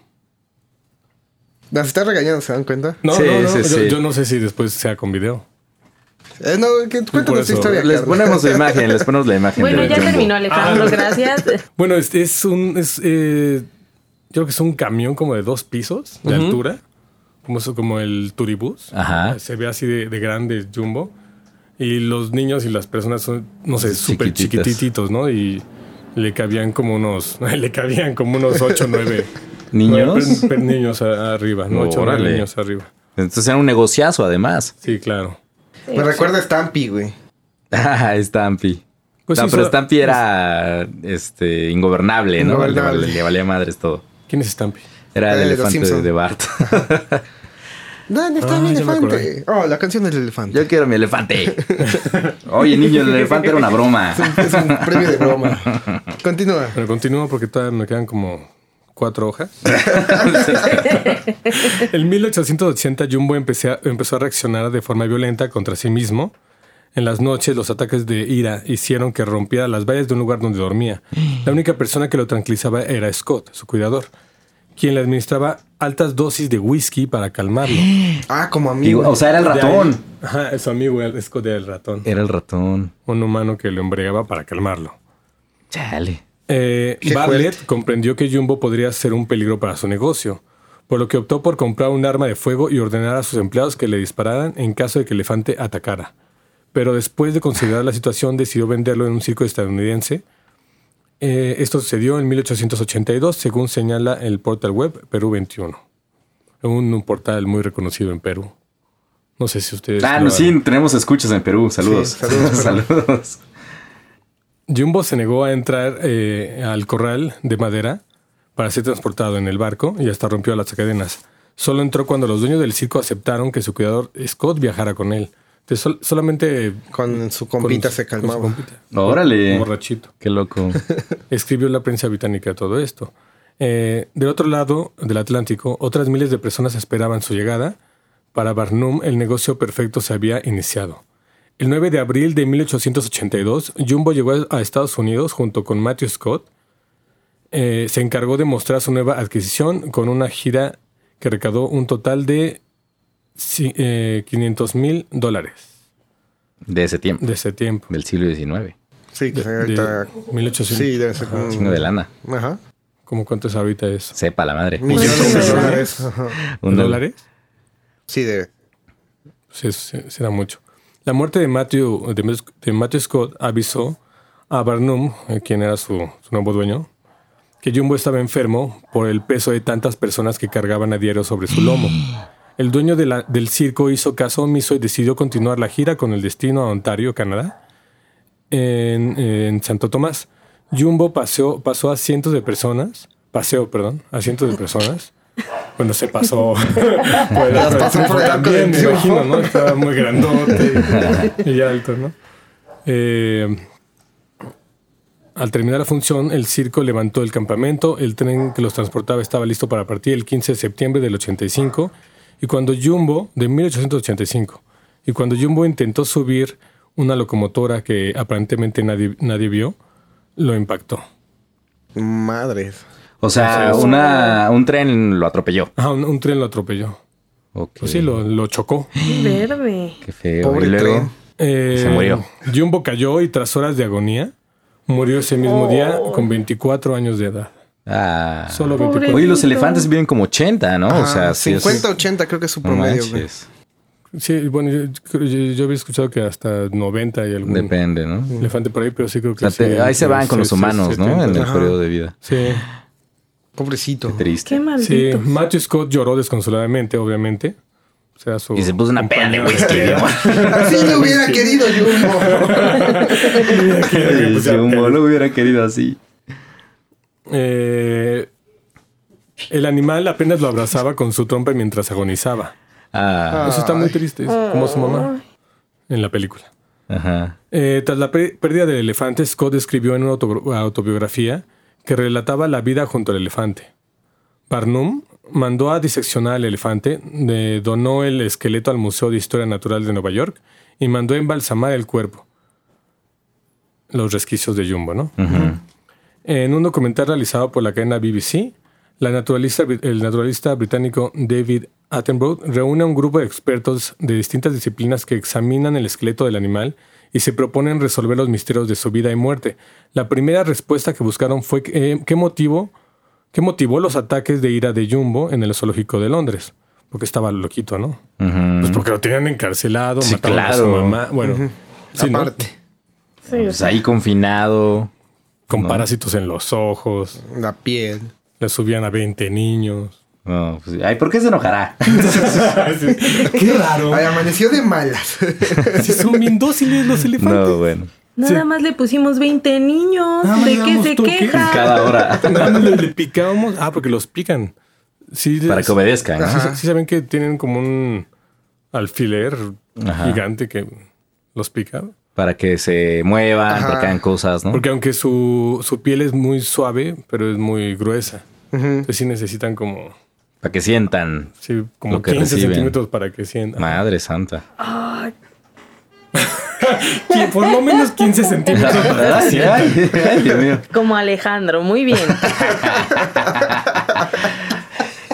Las está regañando, ¿se dan cuenta? no, Sí, no, no, sí, yo, sí. yo no sé si después sea con video. Eh, no, cuéntanos tu historia. Les Carlos. ponemos la imagen, les ponemos la imagen. Bueno, ya Jumbo. terminó Alejandro, gracias. Bueno, este es un es eh, yo creo que es un camión como de dos pisos de altura, como eso, como el turibús. Ajá. Se ve así de, de grande jumbo y los niños y las personas son no sé súper chiquititos, ¿no? Y le cabían como unos le cabían como unos ocho nueve ¿Niños? Per- per- niños a- arriba, ¿no? Ocho nueve Órale. niños arriba. Entonces era un negociazo, además. Sí, claro. Me recuerda a Stampy, güey. Ah, Stampy. Pues no, sí, pero so- Stampy era este, ingobernable, ¿no? Le, Ingobernable. le valía madres todo. ¿Quién es Stampy? Era el Eh, elefante Simpson. de Bart. ¿Dónde está Ah, mi elefante? Oh, la canción del elefante. Yo quiero mi elefante. Oye, niño, el elefante era una broma. Es un premio de broma. Continúa. Pero continúo porque todavía me quedan como cuatro hojas. en 1880 Jumbo empecé a- empezó a reaccionar de forma violenta contra sí mismo. En las noches los ataques de ira hicieron que rompiera las vallas de un lugar donde dormía. La única persona que lo tranquilizaba era Scott, su cuidador, quien le administraba altas dosis de whisky para calmarlo. Ah, como amigo. o sea, era el ratón. Ajá, su amigo el Scott era el ratón. Era el ratón. Un humano que lo embriagaba para calmarlo. Chale. Eh, Bartlett fuerte. comprendió que Jumbo podría ser un peligro para su negocio, por lo que optó por comprar un arma de fuego y ordenar a sus empleados que le dispararan en caso de que el elefante atacara. Pero después de considerar la situación, decidió venderlo en un circo estadounidense. Eh, esto sucedió en 1882, según señala el portal web Perú 21. Un, un portal muy reconocido en Perú. No sé si ustedes... Ah, no, sí, tenemos escuchas en Perú. Saludos. Sí, saludos, Saludos. Jumbo se negó a entrar eh, al corral de madera para ser transportado en el barco y hasta rompió las cadenas. Solo entró cuando los dueños del circo aceptaron que su cuidador Scott viajara con él. Entonces, sol- solamente Con su compita con- se con su calmaba. compita. Órale. Borrachito. Qué loco. Escribió la prensa británica todo esto. Eh, del otro lado del Atlántico, otras miles de personas esperaban su llegada. Para Barnum, el negocio perfecto se había iniciado. El 9 de abril de 1882, Jumbo llegó a Estados Unidos junto con Matthew Scott. Eh, se encargó de mostrar su nueva adquisición con una gira que recaudó un total de eh, 500 mil dólares De ese tiempo. de ese tiempo. Del siglo XIX. Sí, que De, ahorita. de 1800. Sí, debe ser como. Chingo de lana. Ajá. ¿Cómo cuánto es ahorita eso? Sepa la madre. Millones de dólares. Un ¿En dólar. dólares? Sí, de. Sí, sí, será mucho. La muerte de Matthew, de, Matthew Scott avisó a Barnum, eh, quien era su, su nuevo dueño, que Jumbo estaba enfermo por el peso de tantas personas que cargaban a diario sobre su lomo. El dueño de la- del circo hizo caso omiso y decidió continuar la gira con el destino a Ontario, Canadá, en, en Santo Tomás. Jumbo paseó, pasó a cientos de personas, paseó, perdón, a cientos de personas. Bueno, se pasó. por el arco también, me imagino, ¿no? Estaba muy grandote y, y alto, ¿no? Eh, al terminar la función, el circo levantó el campamento, el tren que los transportaba estaba listo para partir el 15 de septiembre del 85 y cuando Jumbo, de 1885, y cuando Jumbo intentó subir una locomotora que aparentemente nadie, nadie vio, lo impactó. Madres. O sea, una, un tren lo atropelló. Ah, un, un tren lo atropelló. Ok. Pues sí, lo, lo chocó. Verde. Qué feo. Pobre y luego, tren. Eh, Se murió. Jumbo cayó y tras horas de agonía, murió ese mismo día con 24 años de edad. Ah. Solo Pobre. 24. Oye, los elefantes viven como 80, ¿no? o Ajá, sea, sí. es- 50, 80 creo que es su no promedio. Sí, bueno, yo, yo- yo había escuchado que hasta 90 y algún Depende, ¿no? elefante por ahí, pero sí creo O que sea, te- sí, ahí se sí, van con sí, los sí, humanos, ¿no? 70. En el Ajá. periodo de vida. Sí, Pobrecito. Triste. Qué sí. maldito. Matthew Scott lloró desconsoladamente, obviamente. O sea, su Y se puso una peda de whisky. Así lo hubiera querido Jumbo. Sí, sí, un lo hubiera querido así. Eh, el animal apenas lo abrazaba con su trompa mientras agonizaba. Ah, Eso está muy triste, es como su mamá en la película. ajá. Eh, tras la pérdida del elefante, Scott escribió en una autobi- autobiografía que relataba la vida junto al elefante. Barnum mandó a diseccionar al elefante, donó el esqueleto al Museo de Historia Natural de Nueva York y mandó a embalsamar el cuerpo. Los resquicios de Jumbo, ¿no? En un documental realizado por la cadena BBC, la naturalista, el naturalista británico David Attenborough reúne a un grupo de expertos de distintas disciplinas que examinan el esqueleto del animal y se proponen resolver los misterios de su vida y muerte. La primera respuesta que buscaron fue eh, qué motivo, qué motivó los ataques de ira de Jumbo en el zoológico de Londres, porque estaba loquito, ¿no? Pues porque lo tenían encarcelado, Sí, mataron a su claro. mamá, bueno, sí, ¿no? Aparte, Sí, o Pues ahí confinado. con No. parásitos en los ojos, la piel. le subían a 20 niños. No, pues, ay, ¿por qué se enojará? Qué raro. Ay, amaneció de malas. Si son bien dóciles los elefantes. No, bueno. nada sí. más le pusimos 20 niños. Nada ¿De qué se queja? Cada hora. Nada más le, le picábamos. Ah, porque los pican. Sí, Para les- que obedezcan. ¿no? Sí, sí saben que tienen como un alfiler Ajá. gigante que los pica. Para que se muevan, Ajá. para que hagan cosas, ¿no? Porque aunque su, su piel es muy suave, pero es muy gruesa. Ujú. Entonces sí necesitan como, Para que sientan. sí, como Lo que 15 reciben. centímetros para que sientan. Madre santa. Sí, Por lo menos 15 centímetros para que Ay, sientan. ay, ay, Dios mío. Como Alejandro, muy bien.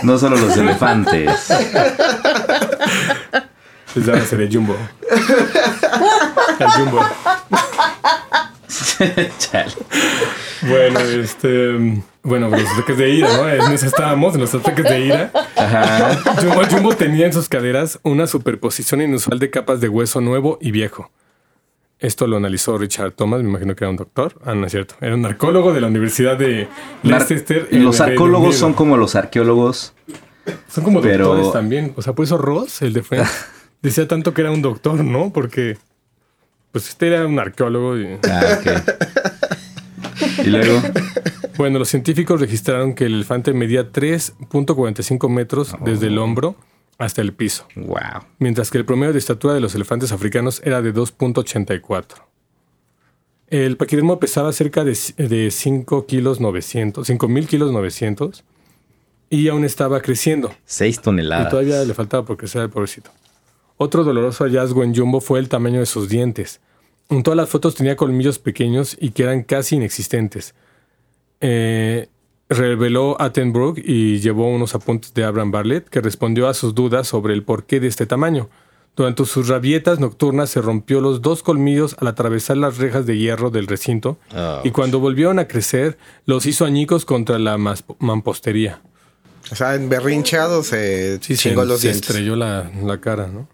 No solo los elefantes. Les van a hacer el jumbo. El jumbo. Chale. Bueno, este. Bueno, los ataques de ira, ¿no? En eso estábamos, en los ataques de ira. Ajá. Jumbo, Jumbo tenía en sus caderas una superposición inusual de capas de hueso nuevo y viejo. Esto lo analizó Richard Thomas, me imagino que era un doctor. Ah, no es cierto. Era un arqueólogo de la Universidad de Leicester. los Unido. son como los arqueólogos. Son como pero- doctores también. O sea, por eso Ross, el de Friends, decía tanto que era un doctor, ¿no? Porque, pues este era un arqueólogo. Y... Ah, ok. Y luego. Bueno, los científicos registraron que el elefante medía 3.45 metros desde el hombro hasta el piso, Wow. mientras que el promedio de estatura de los elefantes africanos era de 2.84. El paquidermo pesaba cerca de, de 5 kilos 900, 5 mil kilos 900 y aún estaba creciendo. Seis Y toneladas. todavía le faltaba por crecer al pobrecito. Otro doloroso hallazgo en Jumbo fue el tamaño de sus dientes. En todas las fotos tenía colmillos pequeños y que eran casi inexistentes. Eh, reveló Attenborough y llevó unos apuntes de Abraham Bartlett que respondió a sus dudas sobre el porqué de este tamaño. Durante sus rabietas nocturnas se rompió los dos colmillos al atravesar las rejas de hierro del recinto y cuando volvieron a crecer los hizo añicos contra la mampostería. O sea, en berrinchado se Sí, se, chingó los se dientes. estrelló la, la cara, ¿no?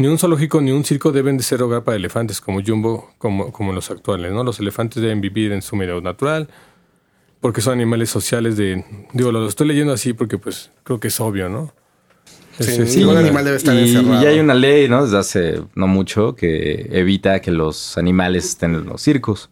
Ni un zoológico ni un circo deben de ser hogar para elefantes como Jumbo, como, como los actuales, ¿no? Los elefantes deben vivir en su medio natural porque son animales sociales de... Digo, lo estoy leyendo así porque pues creo que es obvio, ¿no? Sí, ningún animal debe estar y, encerrado. y hay una ley, ¿no? Desde hace no mucho que evita que los animales estén en los circos.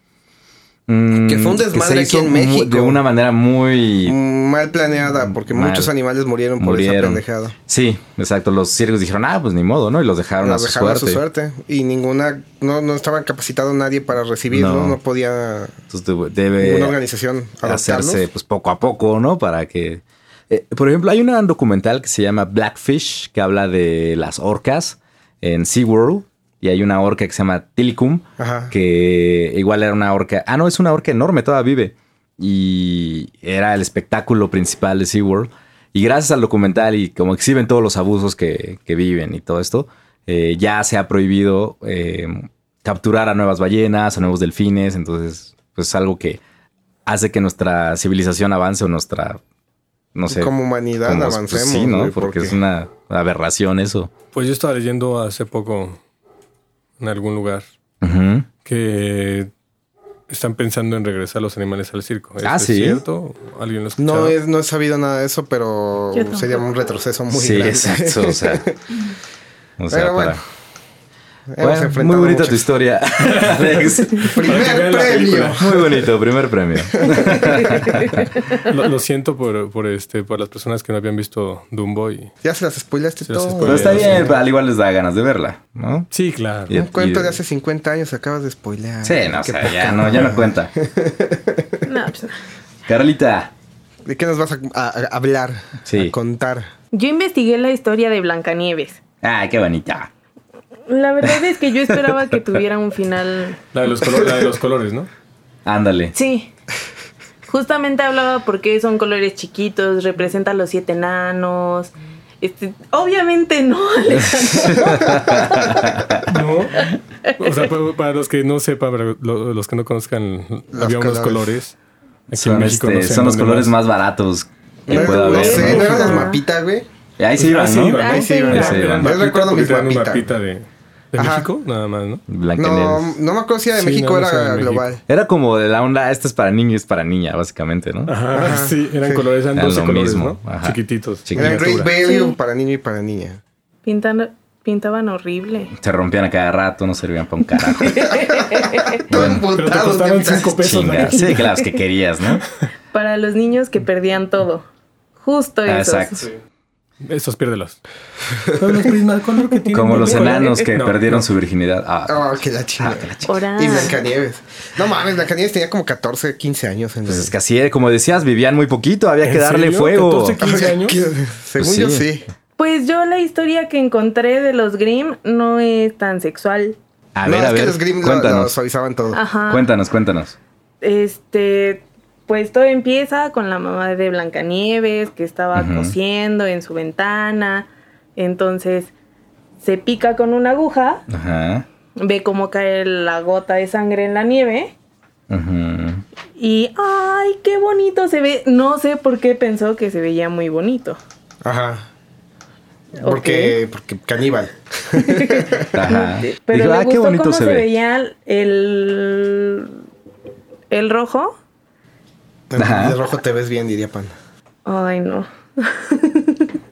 Mm, Que fue un se desmadre aquí en México. De una manera muy... Mal planeada, porque Mal. muchos animales murieron por esa murieron. pendejada. Sí, exacto. Los circos dijeron, ah, pues ni modo, ¿no? Y los dejaron, Los a, su dejaron a suerte. su suerte. Y ninguna, no, no estaba capacitado nadie para recibirlo, No. no, podía Entonces debe- ninguna organización hacerse pues poco a poco, ¿no? Para que... eh, por ejemplo, hay una documental que se llama Blackfish, que habla de las orcas en SeaWorld. Y hay una orca que se llama Tilicum, Ajá. que igual era una orca... Ah, no, es una orca enorme, todavía vive. Y era el espectáculo principal de SeaWorld. Y gracias al documental y como exhiben todos los abusos que, que viven y todo esto, eh, ya se ha prohibido eh, capturar a nuevas ballenas, a nuevos delfines. Entonces, pues es algo que hace que nuestra civilización avance o nuestra, no sé. Como humanidad como- pues, avancemos. sí, ¿no? Porque es una aberración eso. Pues yo estaba leyendo hace poco en algún lugar que están pensando en regresar los animales al circo. ¿Es, Ah, es sí. cierto? ¿Alguien lo No, es, no he sabido nada de eso, pero sería un retroceso muy sí, grande. exacto. O sea, o sea, Pero bueno, para- Hemos Bueno, muy bonita tu historia, Alex. Primer premio. Muy bonito, primer premio. Lo, lo siento por, por, este, por las personas que no habían visto Dumbo y... Ya se las spoilaste Se las todo. Pero está Sí. bien, pero al igual les da ganas de verla, ¿no? Sí, claro. Y- Un cuento y- de hace 50 años acabas de spoilear. Sí, no, o sea, ya no, ya no cuenta. No, pues, no. Carlita. ¿De qué nos vas a, a- a hablar? Sí. A contar. Yo investigué la historia de Blancanieves. Ay, qué bonita. La verdad es que yo esperaba que tuviera un final. La de los, colo- la de los colores, ¿no? Ándale. Sí. Justamente hablaba porque son colores chiquitos, representa a los siete enanos. Este, obviamente no, Alejandro. No. O sea, pa- para los que no sepan, para lo- los que no conozcan, Los había unos colores. colores. Aquí Son, en México, este, no sé en son los colores más baratos que No, pueda haber. sé, ¿no? ¿no eran los Ajá. mapitas, güey? Ahí sí Ah, iban, sí, ¿no? iban, Ahí sí iban. Ahí sí iban. Yo recuerdo mis mapitas. mapita de, de Ajá. México, nada más, ¿no? No, no me acuerdo si era de Sí, México no, no sé, de era México. global. Era como de la onda, esta es para niños y es para niña, básicamente, ¿no? Ajá, Ajá, sí, eran sí. colores, eran Eran 12 lo colores, mismo, ¿no? ajá. Chiquititos. Chiqui- Era Great. Value Sí. para niño y para niña. Pintan- pintaban horrible. Se rompían a cada rato, no servían para un carajo. Bueno, Pero te costaban ¿qué 5 pesos. Chinga. Sí, claro, que querías, ¿no? Para los niños que perdían todo. Justo Ah, esos. Exacto. Esos piérdelos. Pero los Prismacolor que tienen Como los enanos que No, perdieron no. su virginidad. Ah, Oh, que la chingada. Ahora. Y Blancanieves. No mames, Blancanieves tenía como 14, 15 años. En pues es que así, como decías, vivían muy poquito, había ¿En que darle serio? fuego. 14, 15 años. Según Pues yo sí. sí. Pues yo la historia que encontré de los Grimm no es tan sexual. A no, ver, es a que ver, los Grimm lo, cuéntanos. lo suavizaban todo. Ajá. Cuéntanos, cuéntanos. Este, pues todo empieza con la mamá de Blancanieves que estaba Ujú. cosiendo en su ventana. Entonces se pica con una aguja, Ajá. ve cómo cae la gota de sangre en la nieve Ujú. y ¡ay, qué bonito se ve! No sé por qué pensó que se veía muy bonito. Ajá. Porque, porque caníbal. Ajá. Pero Dijo, le ah, qué gustó bonito cómo se se, ve. veía el, el rojo. De rojo te ves bien, diría Pan. Ay, no.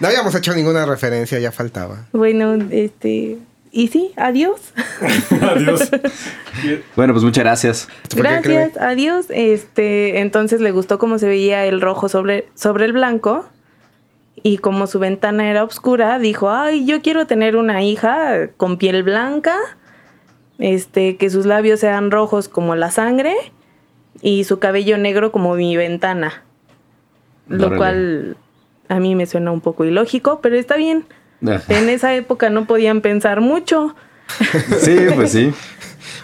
No habíamos hecho ninguna referencia, ya faltaba. Bueno, este... Y sí, adiós. Adiós. Bueno, pues muchas gracias. ¿Por qué Gracias, adiós. Este, entonces le gustó cómo se veía el rojo sobre, sobre el blanco. Y como su ventana era oscura, dijo, ay, yo quiero tener una hija con piel blanca, este, que sus labios sean rojos como la sangre y su cabello negro como mi ventana. Lo cual a mí me suena un poco ilógico, pero está bien. Ajá. En esa época no podían pensar mucho. Sí, pues sí.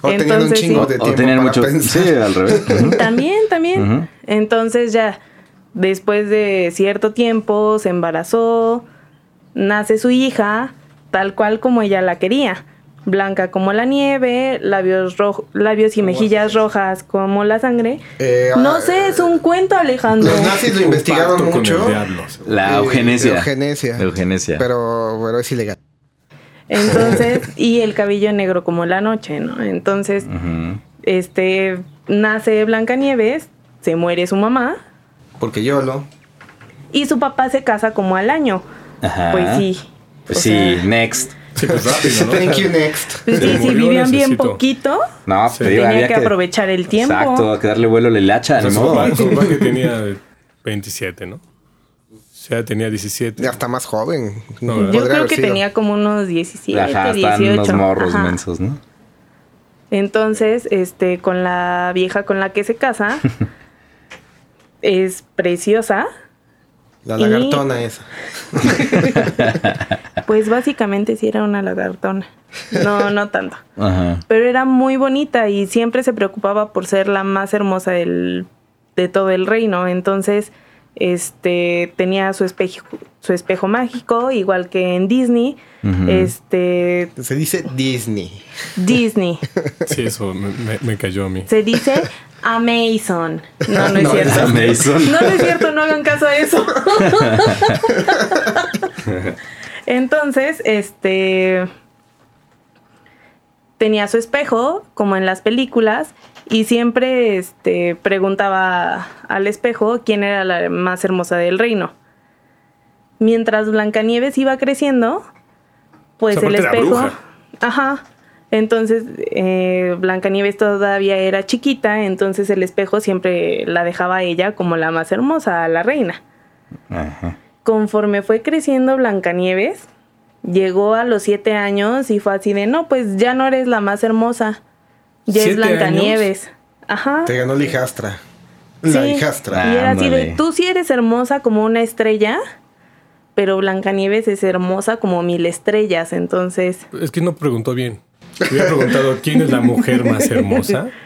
O tenían un chingo sí. de O tiempo tenían para mucho. pensar. Sí, al revés. También, también. Entonces ya, después de cierto tiempo, se embarazó, nace su hija, tal cual como ella la quería. Blanca como la nieve, labios, rojo, labios y mejillas rojas como la sangre. Eh, no ah, sé, es un cuento, Alejandro. Los nazis lo con mucho. diablo. La Eh, eugenesia. eugenesia. Eugenesia. Pero, pero es ilegal. Entonces, y el cabello negro como la noche, ¿no? Entonces, Ujú. este, nace Blancanieves, se muere su mamá Porque yo lo. y su papá se casa como al año. Ajá. Pues sí. Pues sí, sea, next. Sí, pues rápido, ¿no? Thank you, next. pues sí, si vivían bien poquito, No, Sí. digo, tenía había que aprovechar el tiempo. Exacto, que darle vuelo a la hilacha, O sea, ni su modo. papá, su papá que tenía 27, ¿no? O sea, tenía 17. Ya está más joven. No, Yo creo que sido. tenía como unos 17, Ajá, están 18. unos morros Ajá. mensos, ¿no? Entonces, este, con la vieja con la que se casa, es preciosa. La Y- lagartona esa. Pues básicamente sí era una lagartona. No, no tanto. Ajá. Pero era muy bonita y siempre se preocupaba por ser la más hermosa del, de todo el reino. Entonces, este tenía su espejo, su espejo mágico, igual que en Disney. Este Se dice Disney. Disney. Sí, eso me, me- me cayó a mí. Se dice Amazon. No, no es No, cierto. Amazon. No, no es cierto, no hagan caso a eso. Entonces, este tenía su espejo, como en las películas, y siempre este, preguntaba al espejo quién era la más hermosa del reino. Mientras Blancanieves iba creciendo, pues O sea, el espejo. bruja. Ajá. Entonces, eh, Blancanieves todavía era chiquita, entonces el espejo siempre la dejaba a ella como la más hermosa, a la reina. Ajá. Conforme fue creciendo Blancanieves, llegó a los siete años y fue así de, no, pues ya no eres la más hermosa, ya es ¿Siete Blancanieves. Ajá. Te ganó la hijastra. La Sí. hijastra. Y era así de, tú sí eres hermosa como una estrella, pero Blancanieves es hermosa como mil estrellas, entonces... Es que no preguntó bien. Hubiera preguntado quién es la mujer más hermosa.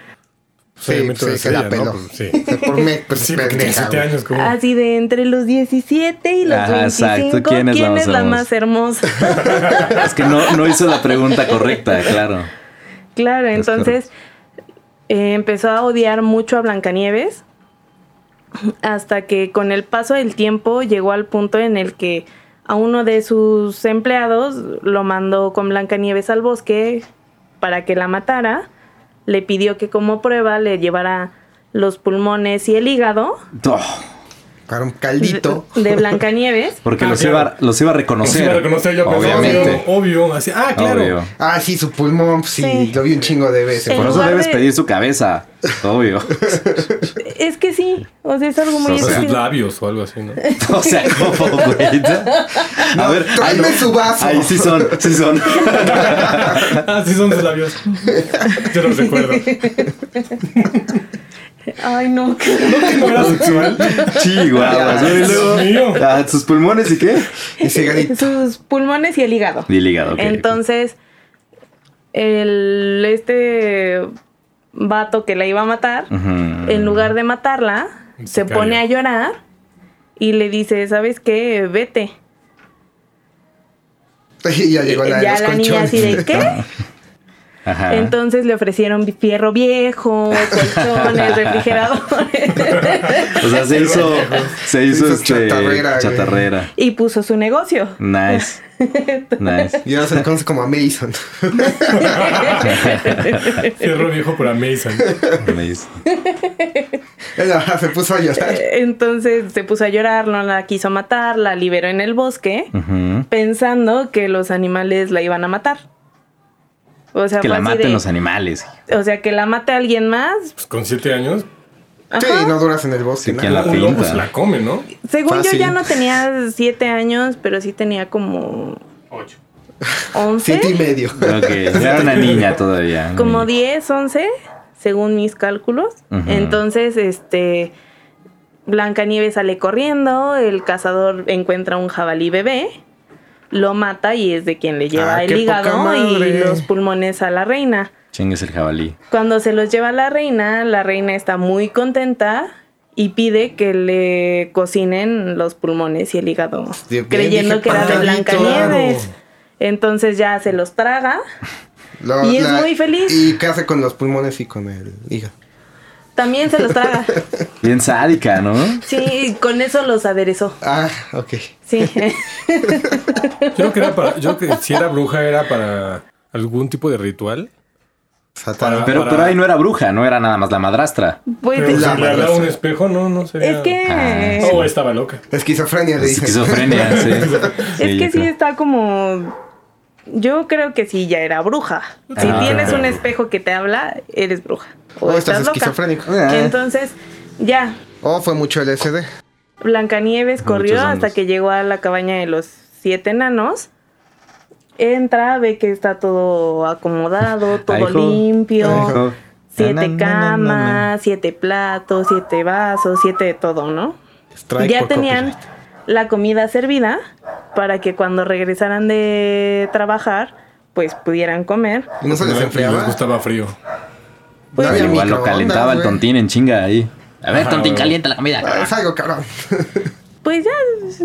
Pues, Sí, sí, se la. ¿no? Pues, sí. Por pues, Sí, porque tiene pendeja, 7 güey. años. como Así de entre los 17 y los Ajá, 25, exacto. ¿Quién es la más hermosa? más hermosa? Es que no, no hizo la pregunta correcta, claro. Claro, Es entonces eh, empezó a odiar mucho a Blancanieves hasta que con el paso del tiempo llegó al punto en el que a uno de sus empleados lo mandó con Blancanieves al bosque para que la matara. Le pidió que como prueba le llevara los pulmones y el hígado. Oh, un caldito. de Blancanieves. porque Ah, los, claro. iba, los iba a No reconocer. se iba a reconocer yo, pero Obviamente. Obvio, obvio, así. Ah, claro. Obvio. Ah, sí, su pulmón, sí, Sí. lo vi un chingo de veces. Por eso debes de- pedir su cabeza. Obvio. Es que sí, o sea, es algo muy O sea, Sus labios o algo así, ¿no? O sea, ¿cómo, güey? A ver, tráeme no- su vaso. Ahí sí son, sí son. ah, sí son sus labios. Yo los recuerdo. Ay, no. ¿No era sexual? Chihuahuas, ah, ¿Sus pulmones y qué? Sus pulmones y el hígado. Y el hígado, ok. Entonces, el este vato que la iba a matar, en lugar de matarla, se pone a llorar y le dice, ¿sabes qué? Vete. Y ya llegó la de ya los la niña así de. ¿qué? Ajá. Entonces le ofrecieron fierro viejo, colchones, refrigeradores. o sea, se hizo, se hizo, hizo este, chatarrera, y puso su negocio. Nice. Nice. Y ahora se le conoce como Mason. Fierro viejo por Amazon. Ella se puso a llorar. Entonces se puso a llorar, no la quiso matar, la liberó en el bosque, pensando que los animales la iban a matar. O sea, Que la maten de- los animales. O sea, que la mate alguien más. Pues con 7 años, Sí, Ajá. no duras en el bosque. Sí. ¿quién la lobo pinta? se la come, ¿no? Según Fácil. yo ya no tenía siete años, pero sí tenía como 8. once. Siete y medio. Ok, era una niña todavía. como niña. 10, 11, según mis cálculos. Entonces, este Blancanieves sale corriendo, el cazador encuentra un jabalí bebé, lo mata y es de quien le lleva Ah, el hígado y los pulmones a la reina. Chingues el jabalí. Cuando se los lleva a la reina, la reina está muy contenta y pide que le cocinen los pulmones y el hígado, Bien, creyendo dije, que era de. Blancanieves. Entonces ya se los traga. Lo- Y es muy feliz. ¿Y qué hace con los pulmones y con el hígado? También se los traga. Bien sádica, ¿no? Sí, con eso los aderezó. Ah, ok. Sí. Yo creo que era para, yo creo que si era bruja era para algún tipo de ritual. Para- Pero, pero ahí no era bruja, no era nada más la madrastra. Pues Pero la si le hablaba madrastra. un espejo, no, no sería. es que Ah, Oh, estaba loca. Esquizofrenia, le. Esquizofrenia, sí. Es que sí está como. Yo creo que sí ya era bruja. Si Ah. tienes un espejo que te habla, eres bruja. O O estás estás loca. esquizofrénico. Ah. Entonces, ya. O fue mucho LSD. Blancanieves corrió hasta que llegó a la cabaña de los siete enanos. Entra, ve que está todo acomodado, todo Ay, limpio. Ay. Siete Na, na, na, na, camas, siete platos, siete vasos, siete de todo, ¿no? Strike ya tenían copyright. la comida servida para que cuando regresaran de trabajar, pues pudieran comer. ¿Y no se les Les enfriaba? gustaba frío. Pues No había sí. Igual lo calentaba el tontín en chinga ahí. A ver, Ajá, tontín, güey. calienta la comida. Ah, Es algo cabrón. Pues ya,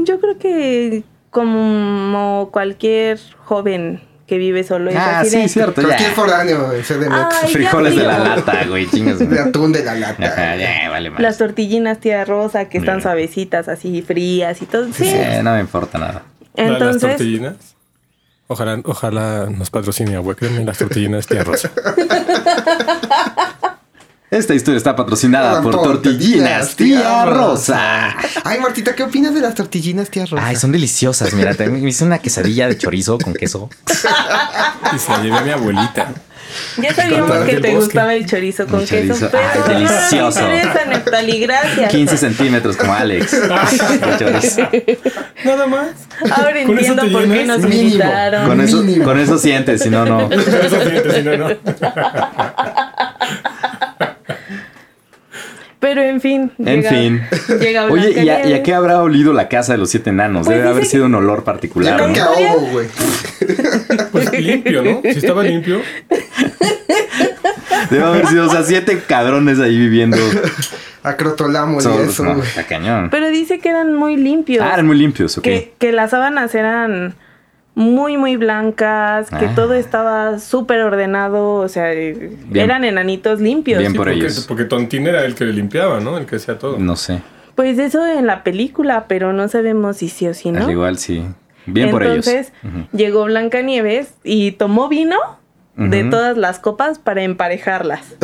yo creo que como cualquier joven que vive solo es Ah, así sí, de, cierto, Cualquier foráneo en CDMX. Ay, Frijoles de la lata, güey, chingas. De atún de la lata. Ajá, ya, vale más. Las tortillinas tía Rosa que están Ya. suavecitas, así frías y todo. Sí. Eh, no me importa nada. La- las Entonces, tortillinas. Ojalá, ojalá nos patrocine agua, créeme, las tortillinas tía Rosa. Esta historia está patrocinada por Tortillinas Tía Rosa. Ay, Martita, ¿qué opinas de las tortillinas, tía Rosa? Ay, son deliciosas. Mira, te- me hice una quesadilla de chorizo con queso. Y se la llevé a mi abuelita. Ya sabíamos que te bosque. gustaba el chorizo con El queso, chorizo. pero Ay, delicioso. no interesa, Neftali, gracias. 15 centímetros como Alex. Chorizo. Nada más. Ahora ¿Con eso entiendo por qué nos Mínimo. invitaron. Con eso, Mínimo. con eso sientes, si no, no. Con eso siguiente, si no, no. Pero en fin. En llega- fin. Llega Oye, ¿y a, y a qué habrá olido la casa de los siete enanos? Pues Debe haber sido que- un olor Yo particular, creo ¿no? que a ovo, güey. Pues limpio, ¿no? Si estaba limpio. Debe haber sido, o sea, siete cabrones ahí viviendo. Acrotolamo y eso, no, cañón. Pero dice que eran muy limpios. Ah, eran muy limpios, ok. que, que las sábanas eran muy, muy blancas, que Ah. todo estaba súper ordenado, o sea, eran enanitos limpios. Bien Sí, por porque, ellos. porque Tontín era el que limpiaba, ¿no? El que hacía todo. No sé. Pues eso en la película, pero no sabemos si sí o si no. Al igual sí. Bien por ellos. Entonces Ujú. llegó Blancanieves y tomó vino de todas las copas para emparejarlas.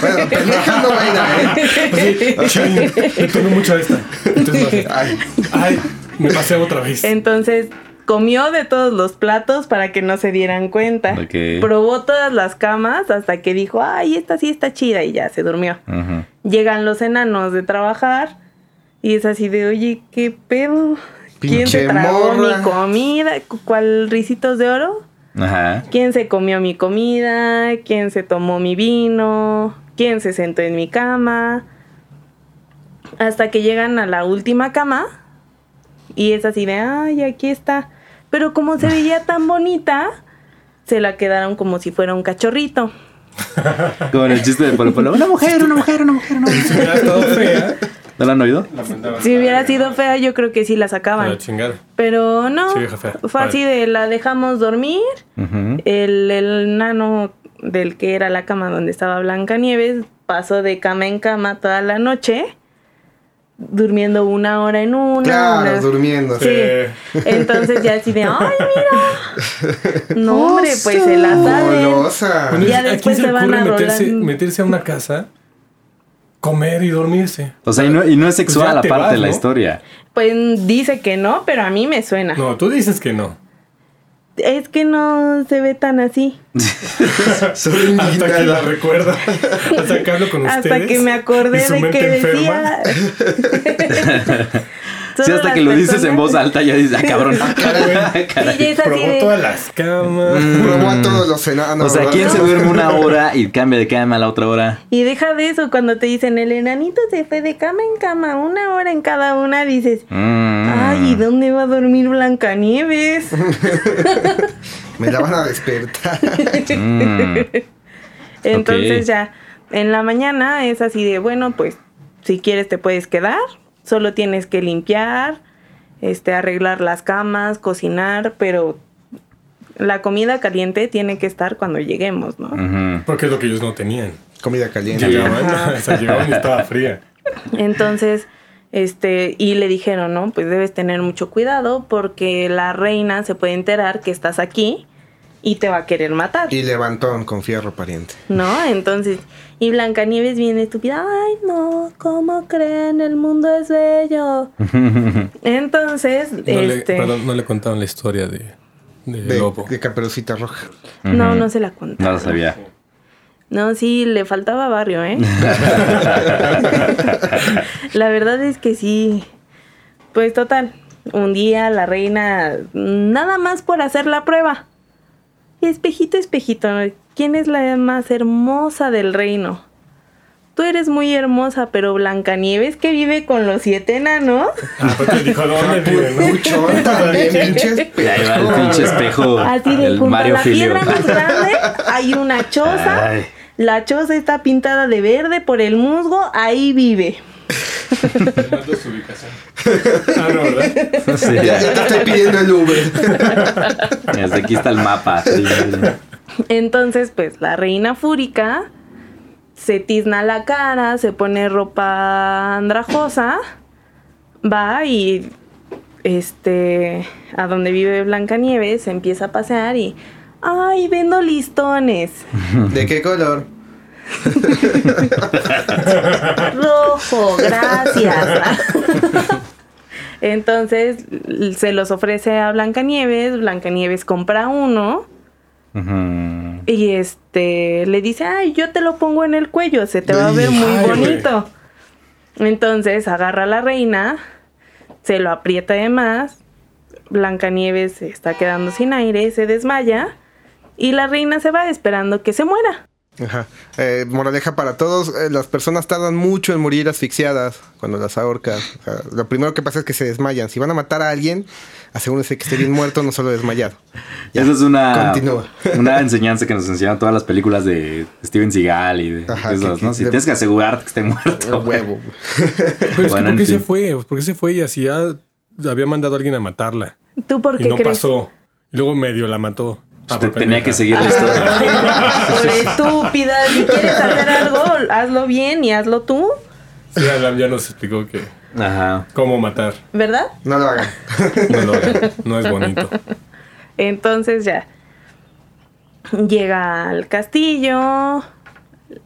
Bueno, pendejando vaina, ¿eh? Tomé mucho a esta. Entonces, Ay, ay, me pasé otra vez. Entonces comió de todos los platos para que no se dieran cuenta. Probó todas las camas hasta que dijo, ay, esta sí está chida y ya se durmió. Llegan los enanos de trabajar y es así de, oye, ¿qué pedo? ¿Quién se tragó morra. mi comida? ¿Cu- ¿Cuál risitos de oro? Ajá. ¿Quién se comió mi comida? ¿Quién se tomó mi vino? ¿Quién se sentó en mi cama? Hasta que llegan a la última cama y es así de, ay, aquí está. Pero como se veía tan bonita, se la quedaron como si fuera un cachorrito. Como en el chiste de Polo Polo. Una mujer, una mujer, una mujer, una mujer. Estado fea, ¿No lo han oído? la Si hubiera sido fea, yo creo que sí la la sacaban. Pero no, Sí, vieja fea. fue así de, la dejamos dormir. El, el nano del que era la cama donde estaba Blancanieves pasó de cama en cama toda la noche, durmiendo una hora en una. claro, una- durmiendo. Sí. Entonces ya así de, ay, mira. No, hombre, pues se la saben. Golosa. Ya ¿a quién después se van ocurre a meterse, rolar. meterse a una casa, comer y dormirse? O sea, y no, y no es Pues sexual te aparte vas, de la ¿no? historia. Pues dice que no, pero a mí me suena. No, tú dices que no. Es que no se ve tan así. Soy Hasta que la recuerda. Hasta que hablo con ustedes. Hasta que me acordé de que enferma. decía. Sí, hasta que lo dices en voz alta ya dices, ah, cabrón. Sí, ya es así Probó de- todas las camas. Probó a todos los enanos. O sea, ¿verdad? ¿quién se duerme una hora y cambia de cama a la otra hora? Y deja de eso, cuando te dicen el enanito se fue de cama en cama, una hora en cada una, dices, Mm. ay, ¿y dónde va a dormir Blancanieves? Me la van a despertar. Mm. Entonces Ok. ya, en la mañana es así de, bueno, pues si quieres te puedes quedar, solo tienes que limpiar, este, arreglar las camas, cocinar, pero la comida caliente tiene que estar cuando lleguemos, ¿no? Porque es lo que ellos no tenían. Comida caliente. Llegaban, o sea, llegaban y estaba fría. Entonces, este, y le dijeron, ¿no? Pues debes tener mucho cuidado porque la reina se puede enterar que estás aquí y te va a querer matar, Y levantón con fierro pariente. ¿no? Entonces, y Blancanieves viene estúpida, ay no, ¿cómo creen? El mundo es bello. Entonces, No, le, este, perdón, no le contaron la historia de, de De, Lobo. de caperucita roja. no, no se la No contaron. lo sabía. No, sí, le faltaba barrio, ¿eh? la verdad es que sí. Pues total, un día la reina, nada más por hacer la prueba. Espejito, espejito, ¿quién es la más hermosa del reino? Tú eres muy hermosa, pero Blancanieves que vive con los siete enanos. Ah, porque dijo, ¿dónde vive, no? Puchón también, pinche Y ahí va el pinche espejo. Así de el junto a Mario la Filio. piedra más grande hay una choza. Ay. La choza está pintada de verde por el musgo, ahí vive. Mando su ubicación. Ah, no, ¿verdad? Sí, Ya, ya te estoy pidiendo el Uber. Desde aquí está el mapa. Sí. Entonces, pues la reina fúrica se tizna la cara, se pone ropa andrajosa, va y este a donde vive Blancanieves se empieza a pasear y ay, vendo listones. ¿De qué color? Rojo, gracias. Entonces se los ofrece a Blancanieves, Blancanieves compra uno y este le dice, ay, yo te lo pongo en el cuello, se te va a ver muy bonito. Entonces agarra a la reina, se lo aprieta de más, Blancanieves se está quedando sin aire, se desmaya y la reina se va esperando que se muera. Ajá. Eh, moraleja para todos, eh, las personas tardan mucho en morir asfixiadas cuando las ahorcas. O sea, lo primero que pasa es que se desmayan. Si van a matar a alguien, asegúrense que esté bien muerto, no solo desmayado. Ya, Esa es una, continúa. una enseñanza que nos enseñaron todas las películas de Steven Seagal y de Ajá, esos, que- ¿no? Si de- tienes que asegurarte que esté muerto. huevo. Pero es que Bueno, ¿por qué se fin. fue? ¿Por qué se fue y así ya había mandado a alguien a matarla? ¿Tú por Y qué no crees? pasó. Y luego medio la mató. Te- por tenía que seguir la historia. Por estúpida, si quieres hacer algo, hazlo bien y hazlo tú, Sí, Alan ya nos explicó que Ajá. cómo matar. ¿verdad? No lo hagan. No, lo hagan. no es bonito. Entonces ya llega al castillo,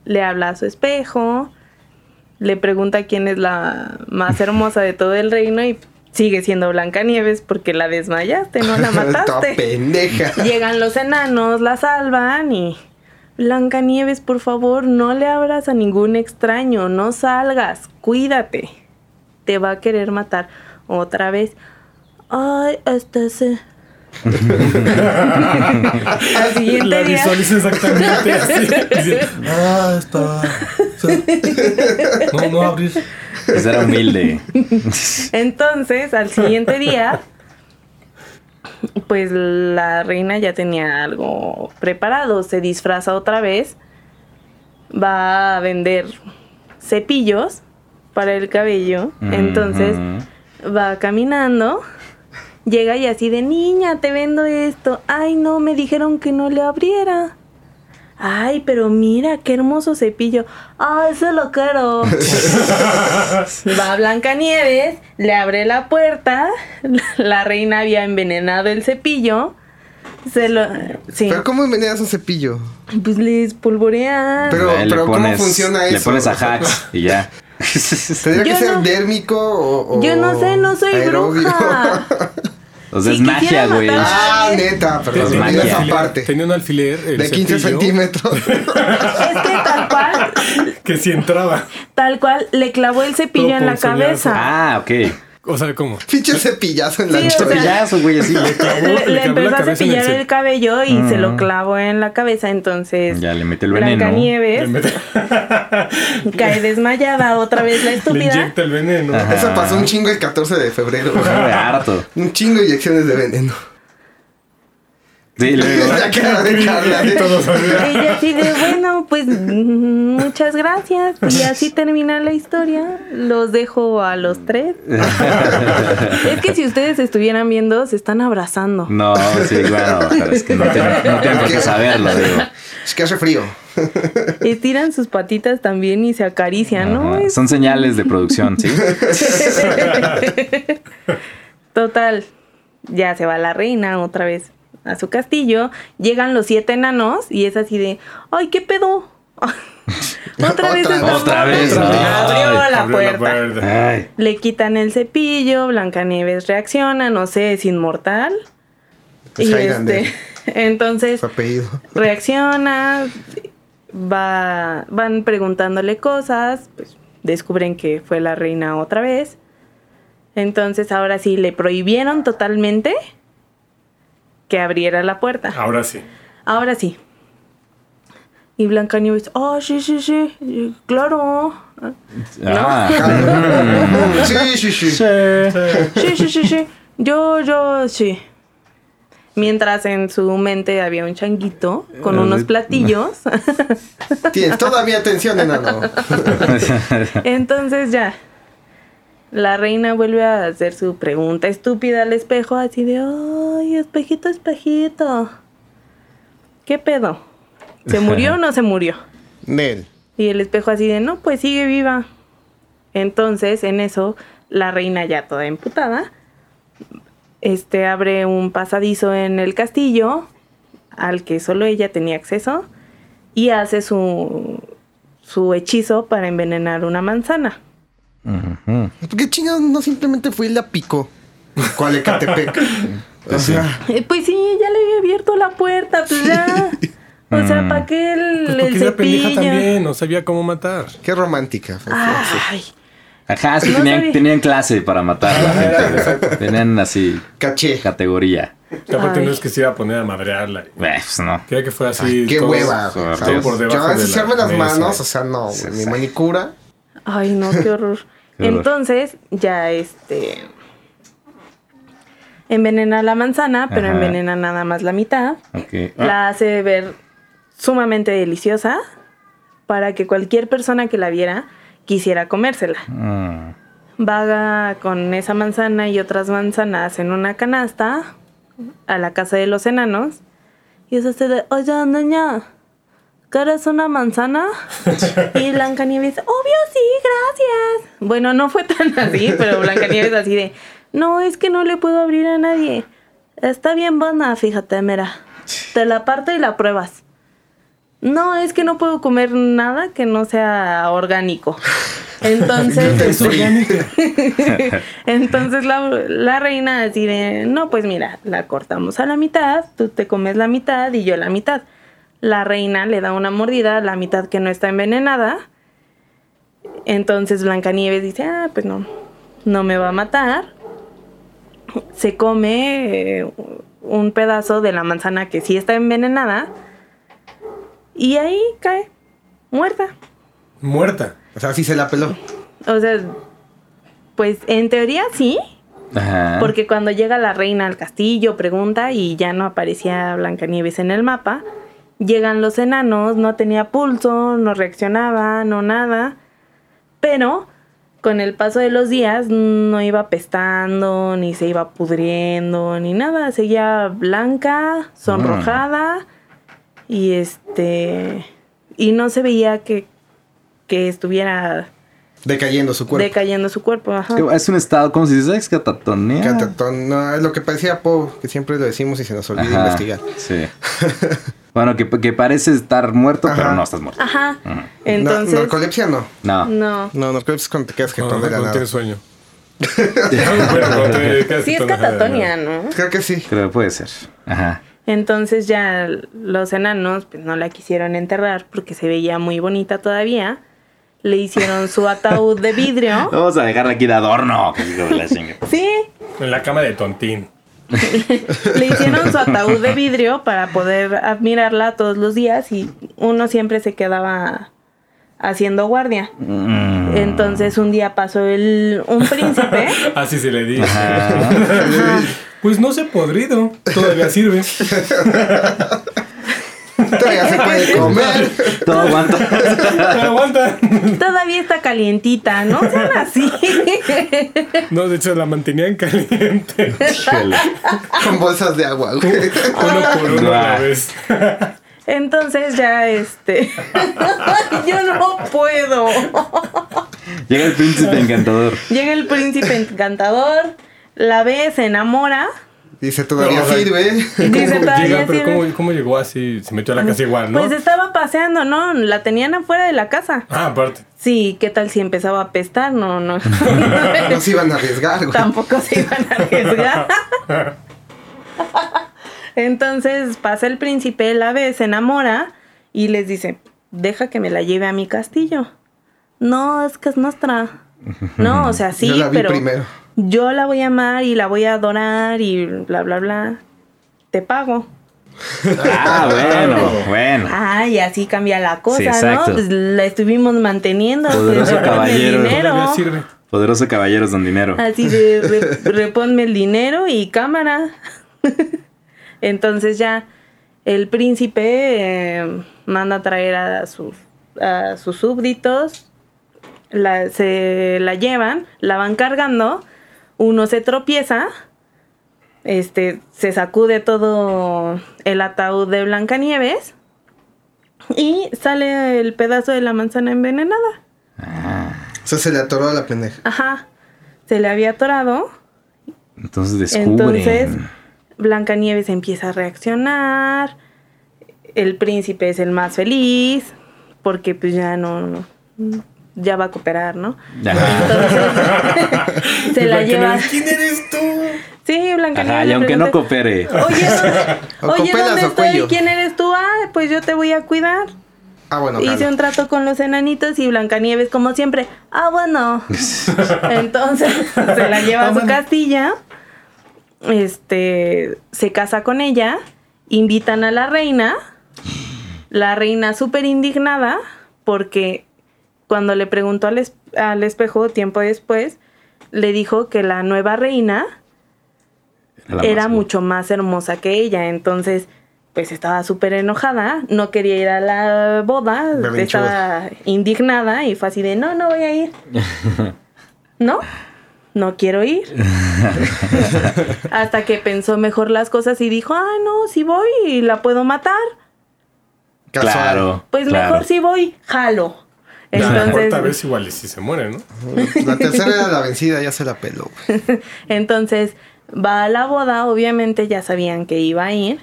le habla a su espejo, le pregunta quién es la más hermosa de todo el reino y sigue siendo Blancanieves porque la desmayaste, no la mataste. pendeja. Llegan los enanos, la salvan y Blancanieves, por favor, no le abras a ningún extraño, no salgas, cuídate. Te va a querer matar otra vez. Ay, este se. Al siguiente La día. visualizo exactamente así. Dice, ah, está. No, no abrir. Esa era humilde. Entonces, al siguiente día, pues la reina ya tenía algo preparado. Se disfraza otra vez. Va a vender cepillos para el cabello. Entonces, va caminando. Llega y así de niña, te vendo esto. Ay, no, me dijeron que no le abriera. Ay, pero mira, qué hermoso cepillo. Ay, se lo quiero. Va Blancanieves, le abre la puerta. La reina había envenenado el cepillo. Se lo. Sí. Pero ¿cómo envenenas un cepillo? Pues les polvorean. Pero- le ¿cómo funciona Le eso? pones a hacks y ya. ¿Tendría que Yo ser no- dérmico o, o Yo no sé, no soy aerobio? bruja. O sea, es magia, güey. ah, neta, perdón, Es olvidé magia. esa parte. Tenía un alfiler. el De 15 cepillo, centímetros. Es que tal cual, Que si entraba. tal cual, le clavó el cepillo Todo en la cabeza. Ah, ok. O sea, ¿cómo? Pinche cepillazo en la Sí. Cepillazo, güey, así. le, le le empezó a cepillar cep- el cabello y se lo clavó en la cabeza. Entonces, Ya le mete el veneno. Le Blancanieves mete- cae desmayada otra vez la Le estúpida. inyecta el veneno. Ajá. Eso pasó un chingo el 14 de febrero. Harto. un chingo de inyecciones de veneno. Sí, luego. La cara de Carla. Y ¿eh? todos así. Ella así de, bueno, pues mm, muchas gracias. Y así termina la historia. Los dejo a los tres. es que si ustedes estuvieran viendo, se están abrazando. No, sí, bueno, pero es que no tienen, no por qué saberlo, digo. Es que hace frío. Estiran sus patitas también y se acarician, ¿no? Es- Son señales de producción, ¿sí? Total, ya se va la reina otra vez a su castillo. Llegan los siete enanos y es así de, ay, ¿qué pedo? otra vez Otra- otra vez, morra. ay. Abrió la Abrió puerta. Ay. Le quitan el cepillo, Blancanieves reacciona, no sé, es inmortal. Es y este, entonces reacciona, va, van preguntándole cosas, pues descubren que fue la reina otra vez. Entonces ahora sí le prohibieron totalmente que abriera la puerta. Ahora sí. Ahora sí. Y Blancanieves, oh, sí, sí, sí, claro. Ah. Sí, sí, sí. Sí, sí, sí, sí. Yo, yo, sí. Mientras en su mente había un changuito con unos platillos. Tienes todavía atención, enano. Entonces ya. La reina vuelve a hacer su pregunta estúpida al espejo, así de, ay, espejito, espejito. ¿Qué pedo? ¿Se murió o no se murió? Nel. Y el espejo así de, no, pues sigue viva. Entonces, en eso, la reina ya toda emputada, este, abre un pasadizo en el castillo al que solo ella tenía acceso y hace su, su hechizo para envenenar una manzana. Ujú. ¿Por qué chingados no simplemente fue y la picó? ¿Cuál Ecatepec? O sea, Eh, Pues sí, ya le había abierto la puerta, pues ya. O sea, ¿para qué el, Pues el porque era pendeja cepillo? también, no sabía cómo matar. qué romántica. Ay, Ajá, es que No tenían, tenían clase para matar a la gente. Tenían así Caché. categoría. Y aparte Ay. no es que se iba a poner a madrearla. Pues no. Quería que fuera así. Ay, qué todo- hueva. todo por debajo Yo de la las mesa. manos, o sea, no, güey, ni manicura. Ay, no, qué horror. Qué horror. Entonces, ya este. Envenena la manzana, pero Ajá. envenena nada más la mitad. Ok. La hace ver sumamente deliciosa para que cualquier persona que la viera quisiera comérsela. Ah. vaga con esa manzana y otras manzanas en una canasta a la casa de los enanos. Y es así de, oye, niña, ¿quieres una manzana? y Blancanieves, obvio sí, gracias. Bueno, no fue tan así, pero Blancanieves así de, no, es que no le puedo abrir a nadie. Está bien buena, fíjate, mira. Te la parto y la pruebas. No, es que no puedo comer nada que no sea orgánico. Entonces, entonces la, la reina así de, no, pues mira, la cortamos a la mitad, tú te comes la mitad y yo la mitad. La reina le da una mordida a la mitad que no está envenenada. Entonces Blancanieves dice, ah, pues no, no me va a matar. Se come eh, un pedazo de la manzana que sí está envenenada. Y ahí cae, muerta. Muerta. O sea, sí se la peló. O sea, pues en teoría sí, Ajá. porque cuando llega la reina al castillo pregunta y ya no aparecía Blancanieves en el mapa. Llegan los enanos, no tenía pulso, no reaccionaba, no nada. Pero con el paso de los días no iba pestando, ni se iba pudriendo, ni nada. Seguía blanca, sonrojada y este y no se veía que, que estuviera Decayendo su cuerpo. decayendo su cuerpo. Ajá. Es un estado, ¿cómo se dice? Es catatonía. Catatón, no, es lo que parecía Poe, que siempre lo decimos y se nos olvida Ajá, investigar. Sí. bueno, que, que parece estar muerto, pero no estás muerto. Ajá. Entonces, No, narcolepsia no. No. no. No, narcolepsia es cuando te quedas que la cuando nada. tienes sueño. Sí es catatonia, ¿no? Creo que sí. Creo que puede ser. Ajá. Entonces ya los enanos pues no la quisieron enterrar porque se veía muy bonita todavía. Le hicieron su ataúd de vidrio. Vamos a dejarla aquí de adorno. Sí, En la cama de tontín. le hicieron su ataúd de vidrio para poder admirarla todos los días y uno siempre se quedaba haciendo guardia. Mm. Entonces un día pasó el, un príncipe. Así se le dice. Ajá. Pues no se podrido. Todavía sirve. Todavía se puede comer. Todo aguanta. Aguanta. Todavía está calientita, no sean así. No, de hecho la mantenían caliente. Con bolsas de agua, güey. Uno por uno a la vez. Entonces ya este. Yo no puedo. Llega el príncipe encantador. Llega el príncipe encantador, la ve, se enamora. Dice, todavía No, o sea, sirve. Dice, ¿Cómo "Todavía llega? Pero sirve". ¿cómo, cómo llegó así? Se metió a la casa igual, ¿no? Pues estaba paseando, ¿no? La tenían afuera de la casa. Ah, aparte. Sí, ¿qué tal si empezaba a apestar? No, no. No se iban a arriesgar, güey. Tampoco se iban a arriesgar. Entonces pasa el príncipe, la ve, se enamora y les dice, deja que me la lleve a mi castillo. No, es que es nuestra. No, o sea, sí, Yo la vi pero primero. Yo la voy a amar y la voy a adorar y bla, bla, bla. Te pago. Ah, bueno, bueno. Ah, y así cambia la cosa, Sí, ¿no? Pues la estuvimos manteniendo. Poderoso caballero. dinero. Poderoso caballeros don dinero. Así de re- reponme el dinero y cámara. Entonces ya el príncipe eh, manda a traer a sus, a sus súbditos, la, se la llevan, la van cargando, uno se tropieza, este, se sacude todo el ataúd de Blancanieves y sale el pedazo de la manzana envenenada. O sea, se le atoró a la pendeja. Ajá, se le había atorado. Entonces descubren. Entonces, Blancanieves empieza a reaccionar. El príncipe es el más feliz. Porque pues ya no. no- ya va a cooperar, ¿no? Ajá. Entonces, se la lleva. ¿Quién eres tú? Sí, Blancanieves. Ajá, y aunque no coopere. Oye, ¿dónde, O oye, ¿dónde estoy? cuello. ¿Quién eres tú? Ah, pues yo te voy a cuidar. Ah, bueno, Hice un trato con los enanitos y Blancanieves, como siempre, ah, bueno. Entonces se la lleva a su castilla, este, se casa con ella, invitan a la reina, la reina súper indignada, porque cuando le preguntó al, es- al espejo tiempo después, le dijo que la nueva reina la era más- mucho más hermosa que ella, entonces pues estaba súper enojada, no quería ir a la boda, estaba indignada y fue así de, no, no voy a ir. no, no quiero ir. Hasta que pensó mejor las cosas y dijo, ah, no, si voy y la puedo matar. Claro. pues claro. mejor si voy, jalo. La cuarta Entonces, vez igual y si se muere, ¿no? La tercera era la vencida, ya se la peló. Entonces va a la boda, obviamente ya sabían que iba a ir.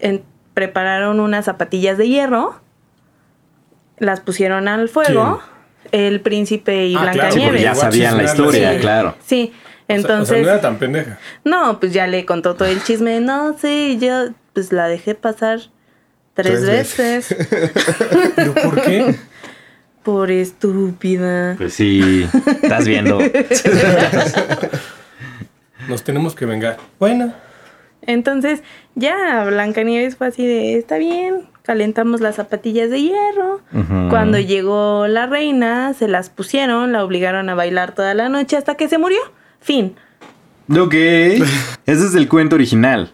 En- prepararon unas zapatillas de hierro, las pusieron al fuego, el príncipe y Ah, claro, Sí, porque Blancanieves. ya sabían la historia, sí. claro. Sí, O sea, entonces, o sea, no era tan pendeja. no, pues ya le contó todo el chisme. No, sí, yo pues la dejé pasar tres, Tres veces ¿Pero por qué? Por estúpida. Pues sí, estás viendo. Nos tenemos que vengar. Bueno. Entonces, ya Blancanieves fue así de, está bien, calentamos las zapatillas de hierro. Cuando llegó la reina, se las pusieron, la obligaron a bailar toda la noche hasta que se murió. Fin. Ok. Ese es el cuento original.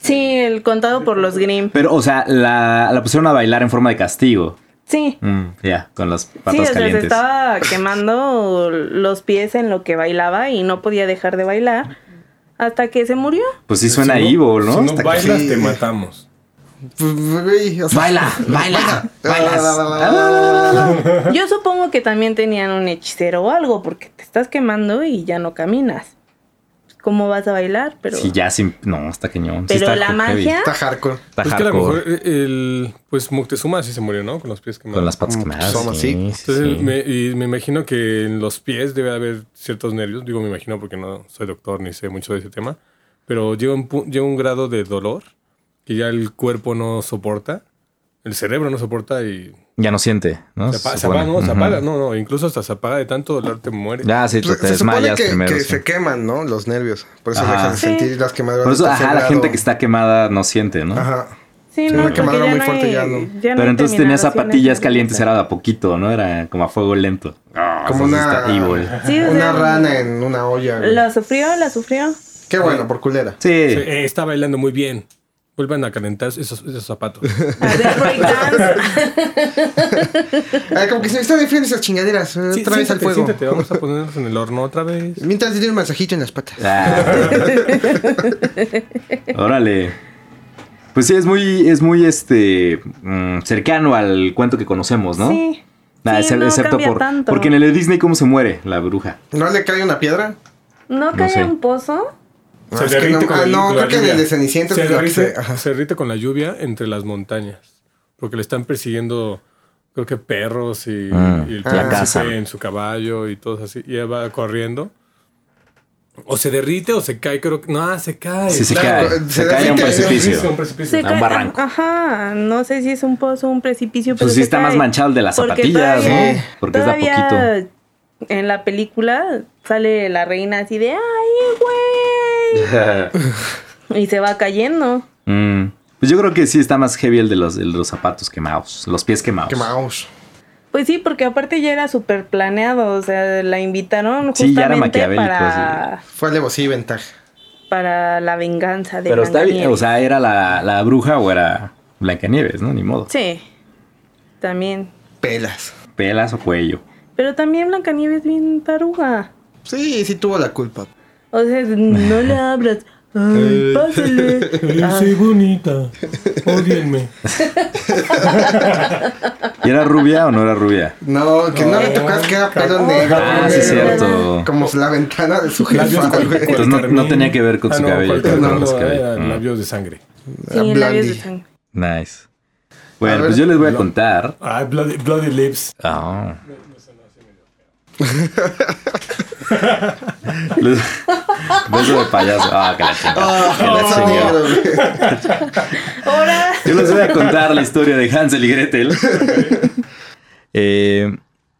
Sí, el contado por los Grimm. Pero, o sea, la, la pusieron a bailar en forma de castigo. Sí. Mm, ya, con las Sí, patas o sea, se calientes. estaba quemando los pies en lo que bailaba y no podía dejar de bailar hasta que se murió. Pues sí suena Si no- evil, ¿no? Si no Hasta que- bailas, sí. te matamos. Pues, Baila, baila, bailas. Ah. Yo supongo que también tenían un hechicero o algo porque te estás quemando y ya no caminas. ¿Cómo vas a bailar? Pero, Sí, ya sin... No, está cañón. Sí pero está la heavy. magia... Está hardcore. Está Pues que a lo hardcore. mejor eh, el. Pues Moctezuma sí se murió, ¿no? Con los pies quemados. Con las patas Mm, quemadas. somos sí, así. sí, Entonces, sí. me, y me imagino que en los pies debe haber ciertos nervios. Digo, me imagino porque no soy doctor ni sé mucho de ese tema. Pero llega un, un grado de dolor que ya el cuerpo no soporta. El cerebro no soporta y Ya no siente, ¿no? se, apa- Se se apaga. ¿no? Se apaga. No, no. Incluso hasta se apaga de tanto dolor te mueres. Ya, sí, te, te se supone desmayas que, primero. que sí. se queman, ¿no? Los nervios. Por eso Ajá. dejas de Sí. sentir las quemaduras. Por eso, ajá, la tercer gente que está quemada no siente, ¿no? Ajá. Sí, Sí, no, una quemadura ya muy no fuerte hay- ya no. ya no Pero entonces tenía terminaciones zapatillas calientes, era de a poquito, ¿no? Era como a fuego lento. Ah, Como eso sí una, o una sea, rana en una olla. güey. La sufrió, la sufrió. Qué bueno, por culera. Sí. Sí, eh, está bailando muy bien. Vuelvan a calentar esos, esos zapatos. Ay, como que se me están enfriando esas chingaderas. eh, Sí, otra vez al fuego. siéntate, vamos a ponernos en el horno otra vez. Mientras le doy un masajito en las patas. Ah. Órale. Pues sí, es muy, es muy este mm, cercano al cuento que conocemos, ¿no? Sí. Ah, no excepto por. tanto. Porque en el de Disney, ¿cómo se muere la bruja? ¿No le cae una piedra? ¿No cae sé. un pozo? No, es que no, ah, el- no, con creo la que en el lluvia. de Cenicienta se que derrite, se- se derrite con la lluvia entre las montañas. Porque le están persiguiendo, creo que perros y, Ah, y el la en su caballo y todo así. Y ella va corriendo. O se derrite o se cae, creo que. No, se cae. Sí, se claro. cae. Se Se cae a un derrite, precipicio. un precipicio. Se A un cae- barranco. Ajá, no sé si es un pozo o un precipicio, pero Pues sí se está más manchado el de las Porque zapatillas, todavía- ¿no? Porque es de poquito. En la película sale la reina así de ¡ay, güey! Y se va cayendo. Mm, Pues yo creo que sí está más heavy el de los, el de los zapatos quemados, los pies quemados. Quemaos. Pues sí, porque aparte ya era súper planeado, o sea, la invitaron Sí, ya era para, Fue alevosía y ventaja. para la venganza de Pero está bien, o sea, ¿era la, la bruja o era Blancanieves, no? Ni modo. Sí, también. Pelas. Pelas o cuello. Pero también Blancanieves bien taruga. Sí, sí tuvo la culpa. O sea, no le abras. Ay, pásale. soy bonita. Odienme. ¿Y era rubia o no era rubia? No, que no, le tocas que era pelo negro. Ah, sí, es cierto. Como la ventana de su jefa, güey. Entonces no- no tenía que ver con su no, cabello, no, su no, cabello. Mm. labios de sangre. Sí, labios de sangre. Nice. Bueno, ver, pues yo les voy a contar. Ah, bloody, bloody lips. Ah. Beso de payaso. Ah, que la chingada. Que la chingada. Ahora. Yo les voy a contar la historia de Hansel y Gretel. Eh,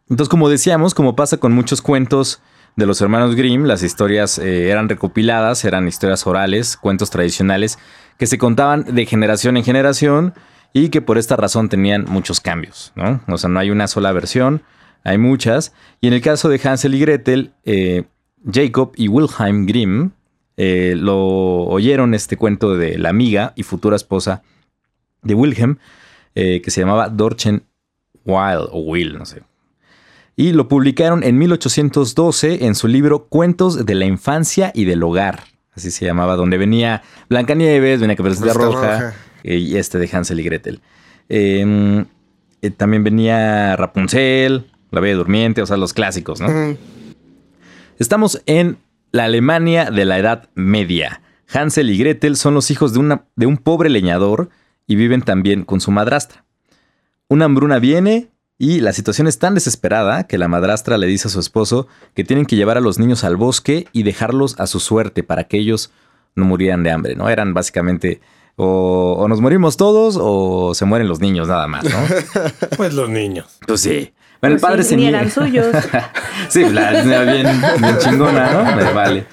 entonces, como decíamos, como pasa con muchos cuentos de los hermanos Grimm, las historias eh, eran recopiladas, eran historias orales, cuentos tradicionales, que se contaban de generación en generación y que por esta razón tenían muchos cambios, ¿no? O sea, no hay una sola versión, hay muchas. Y en el caso de Hansel y Gretel, eh, Jacob y Wilhelm Grimm eh, lo oyeron este cuento de la amiga y futura esposa de Wilhelm, eh, que se llamaba Dorchen Wild o Will, no sé. Y lo publicaron en 1812 en su libro Cuentos de la infancia y del hogar. Así se llamaba, donde venía Blancanieves, venía Caperucita Roja, Roja. y este de Hansel y Gretel. Eh, también venía Rapunzel, La Bella Durmiente, o sea, los clásicos, ¿no? Estamos en la Alemania de la Edad Media. Hansel y Gretel son los hijos de, una- de un pobre leñador y viven también con su madrastra. Una hambruna viene y la situación es tan desesperada que la madrastra le dice a su esposo que tienen que llevar a los niños al bosque y dejarlos a su suerte para que ellos no murieran de hambre, ¿no? Eran básicamente o, o nos morimos todos o se mueren los niños nada más, ¿no? Pues los niños. Pues sí. Bueno, el Pues padre sí, se ni niega. eran suyos. sí, la la bien, bien chingona, ¿no? Me vale.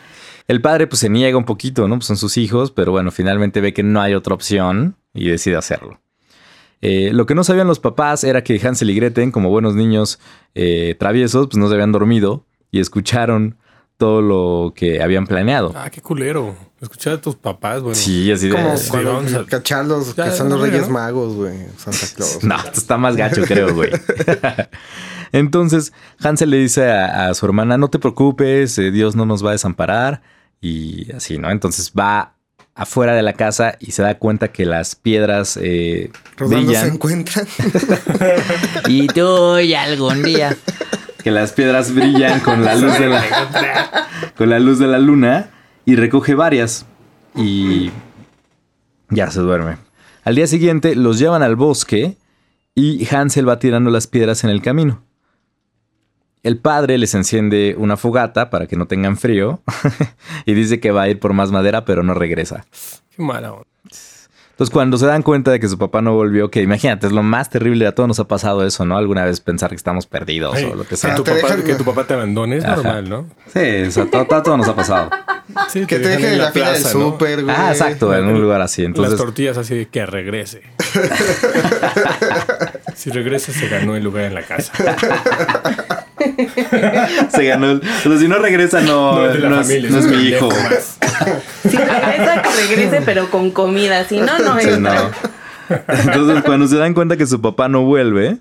El padre pues se niega un poquito, ¿no? Pues son sus hijos, pero bueno, finalmente ve que no hay otra opción y decide hacerlo. Eh, lo que no sabían los papás era que Hansel y Gretel, como buenos niños eh, traviesos, pues no se habían dormido y escucharon todo lo que habían planeado. Ah, qué culero. Escuchar a tus papás, bueno. Sí, así de... Como Sí, cuando vamos a- cacharlos que son los Reyes ¿no? Magos, güey. Santa Claus. No, esto está más gacho, creo, güey. Entonces, Hansel le dice a, a su hermana, no te preocupes, eh, Dios no nos va a desamparar. Y así, ¿no? Entonces va afuera de la casa y se da cuenta que las piedras eh, Rodando se brillan. encuentran. Y tú y algún día. Que las piedras brillan con la luz de la, con la luz de la luna y recoge varias. Y ya se duerme. Al día siguiente los llevan al bosque y Hansel va tirando las piedras en el camino. El padre les enciende una fogata para que no tengan frío y dice que va a ir por más madera, pero no regresa. Qué mala onda. Entonces, cuando se dan cuenta de que su papá no volvió, que imagínate, es lo más terrible, a todos nos ha pasado eso, ¿no? Alguna vez pensar que estamos perdidos Ay, o lo que que, sea. tu papá, que tu papá te abandone es Ajá. normal, ¿no? Sí, o sea, todo, todo- todo nos ha pasado. Sí, Que te dejen en la fila del plaza, ¿no? súper, güey. Ah, exacto, en un lugar así. Las tortillas así de que regrese. si regresa, se ganó el lugar en la casa. se ganó. el- O sea, si no regresa, no, No es de la no es, familia, no es es un mi hijo. Si regresa, que regrese, pero con comida. Si no, no Sí, entra. Entonces, cuando se dan cuenta que su papá no vuelve,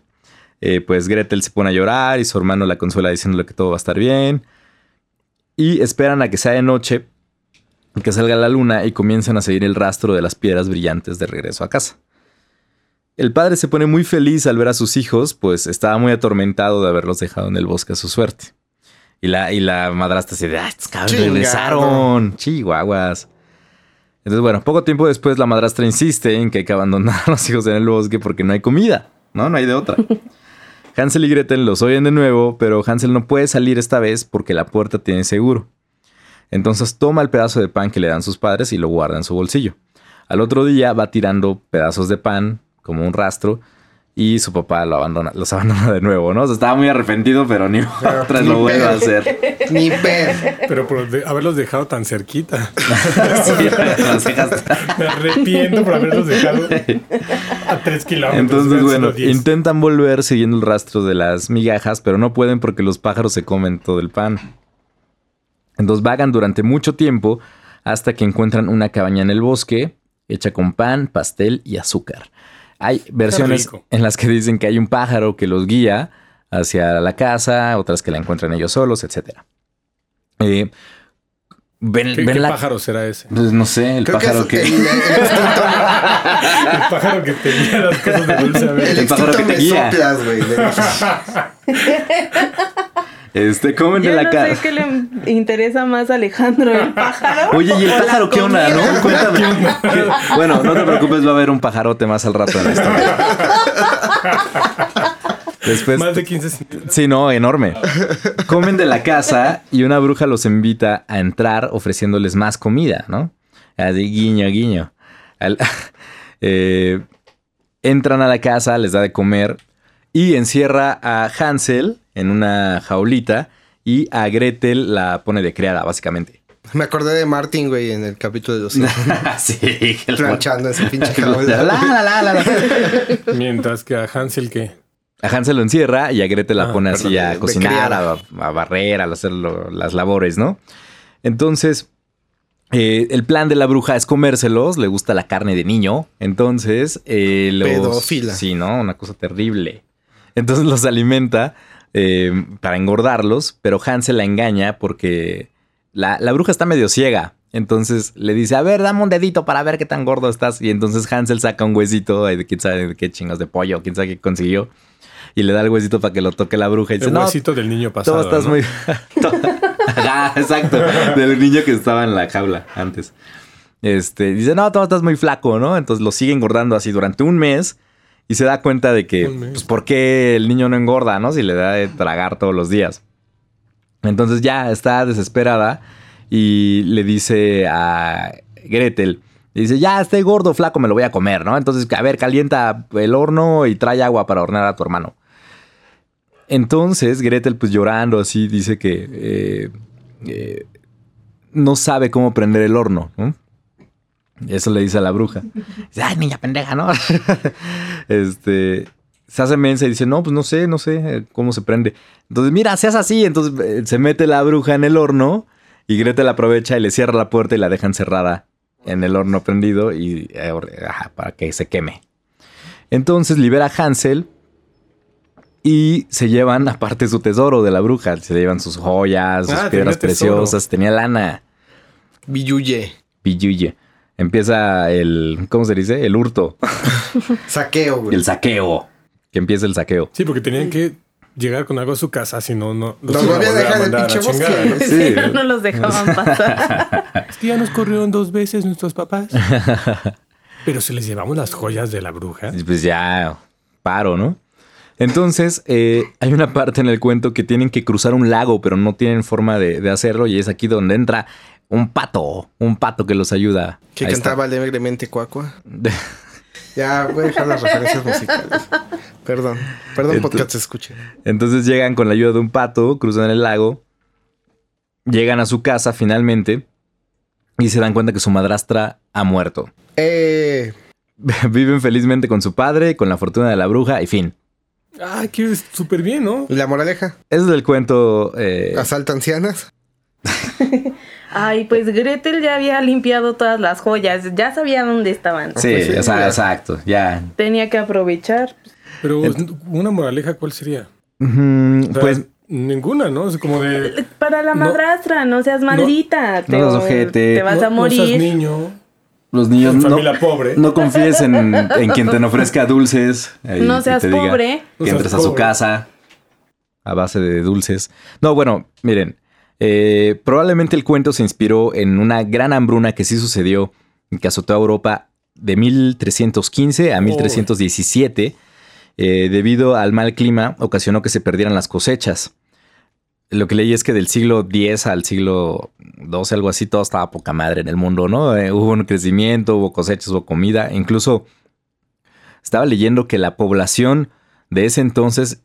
eh, pues Gretel se pone a llorar y su hermano la consuela diciéndole que todo va a estar bien. Y esperan a que sea de noche, que salga la luna y comienzan a seguir el rastro de las piedras brillantes de regreso a casa. El padre se pone muy feliz al ver a sus hijos, pues estaba muy atormentado de haberlos dejado en el bosque a su suerte. Y la, y la madrastra se de, ¡ay, estos cabrones Chingado. regresaron! Chihuahuas. Entonces, bueno, poco tiempo después la madrastra insiste en que hay que abandonar a los hijos en el bosque porque no hay comida, ¿no? No hay de otra. Hansel y Gretel los oyen de nuevo, pero Hansel no puede salir esta vez porque la puerta tiene seguro. Entonces toma el pedazo de pan que le dan sus padres y lo guarda en su bolsillo. Al otro día va tirando pedazos de pan como un rastro y su papá lo abandona, los abandona de nuevo, ¿no? O sea, estaba muy arrepentido, pero ni otra ni lo vuelve a hacer. Ni ver. Pero por de- haberlos dejado tan cerquita. Sí, Me arrepiento por haberlos dejado a tres kilómetros. Entonces, bueno, intentan volver siguiendo el rastro de las migajas, pero no pueden porque los pájaros se comen todo el pan. Entonces vagan durante mucho tiempo hasta que encuentran una cabaña en el bosque hecha con pan, pastel y azúcar. Hay versiones en las que dicen que hay un pájaro que los guía hacia la casa, otras que la encuentran ellos solos, etc. ven ¿Qué, ven qué la... pájaro será ese? Pues no sé, el Creo que pájaro es que... el, el extinto, El pájaro que tenía las cosas de dulce a ver. el El pájaro que te guía. de- Este, comen de la no casa. sé qué le interesa más a Alejandro, el pájaro. Oye, ¿y el pájaro qué onda, no? Cuéntame. Bueno, no te preocupes, va a haber un pajarote más al rato en la historia. Después. Más de 15 centímetros. Sí, no, enorme. Comen de la casa y una bruja los invita a entrar ofreciéndoles más comida, ¿no? Así, guiño, guiño. Al- eh, entran a la casa, les da de comer y encierra a Hansel en una jaulita y a Gretel la pone de criada, básicamente. Me acordé de Martin, güey, en el capítulo de los sí, planchando ese pinche La, jaula. la, la, la, la. Mientras que a Hansel que A Hansel lo encierra y a Gretel la Ah, pone así perdón, a cocinar, a, barrer, a hacer lo- las labores, ¿no? Entonces, eh, el plan de la bruja es comérselos, le gusta la carne de niño, entonces eh, los... Pedófila. Sí, ¿no? Una cosa terrible. Entonces los alimenta eh, para engordarlos, pero Hansel la engaña porque la, la bruja está medio ciega. Entonces le dice, a ver, dame un dedito para ver qué tan gordo estás. Y entonces Hansel saca un huesito de quién sabe de qué chingos de pollo, quién sabe qué consiguió. Y le da el huesito para que lo toque la bruja. Y dice, el no, huesito del niño todo pasado. estás ¿no? muy... Ajá, exacto. Del niño que estaba en la jaula antes. Este, dice, no, todo estás muy flaco, ¿no? Entonces lo sigue engordando así durante un mes y se da cuenta de que, pues, ¿por qué el niño no engorda, no? Si le da de tragar todos los días. Entonces ya está desesperada y le dice a Gretel, dice, ya estoy gordo, flaco, me lo voy a comer, ¿no? Entonces, a ver, calienta el horno y trae agua para hornear a tu hermano. Entonces, Gretel, pues llorando así, dice que eh, eh, no sabe cómo prender el horno, ¿no? Eso le dice a la bruja. Dice, ay, niña pendeja, ¿no? este, se hace mensa y dice, no, pues no sé, no sé eh, cómo se prende. Entonces, mira, seas así. Entonces eh, se mete la bruja en el horno y Gretel aprovecha y le cierra la puerta y la deja encerrada en el horno prendido y eh, ajá, para que se queme. Entonces libera a Hansel y se llevan aparte su tesoro de la bruja. Se llevan sus joyas, sus Ah, piedras tenía preciosas, tenía lana. Billuye. Pilluye. Empieza el, ¿cómo se dice? El hurto, Saqueo, güey. el saqueo. Que empieza el saqueo. Sí, porque tenían que llegar con algo a su casa, si no, no. Nos iban volvían a dejar el mandar a la pinche bosque. Sí. no los dejaban pasar. Es que ya nos corrieron dos veces nuestros papás. Pero si les llevamos las joyas de la bruja. Pues ya, paro, ¿no? Entonces, eh, hay una parte en el cuento que tienen que cruzar un lago, pero no tienen forma de, de hacerlo. Y es aquí donde entra un pato, un pato que los ayuda. Que Ahí está. cantaba alegremente cuacua. Ya voy a dejar las referencias musicales. Perdón. Perdón, Entonces- podcast se escuche. Entonces llegan con la ayuda de un pato, cruzan el lago, llegan a su casa finalmente y se dan cuenta que su madrastra ha muerto. Eh, Viven felizmente con su padre, con la fortuna de la bruja y fin. Ah, que súper bien, ¿no? ¿y la moraleja? Ese es el cuento. eh, Asalta ancianas. Ay, pues Gretel ya había limpiado todas las joyas, ya sabía dónde estaban. Sí, Pues sí, o sea, ya. exacto, ya. Tenía que aprovechar. Pero una moraleja, ¿cuál sería? Ujú, O sea, pues ninguna, ¿no? Es como de... Para la No. madrastra, no seas maldita. te, seas ojete. te vas no- a No seas morir. niño. los niños no, pobre. no confíes en, en quien te ofrezca dulces. ahí No seas te pobre. No Que seas entres a su pobre. casa a base de dulces. No, bueno, miren. Eh, probablemente el cuento se inspiró en una gran hambruna que sí sucedió que azotó a Europa de 1315 a 1317. eh, debido al mal clima, ocasionó que se perdieran las cosechas. Lo que leí es que del siglo X al siglo XII, algo así, todo estaba poca madre en el mundo, ¿no? Eh, hubo un crecimiento, hubo cosechas, hubo comida. Incluso estaba leyendo que la población de ese entonces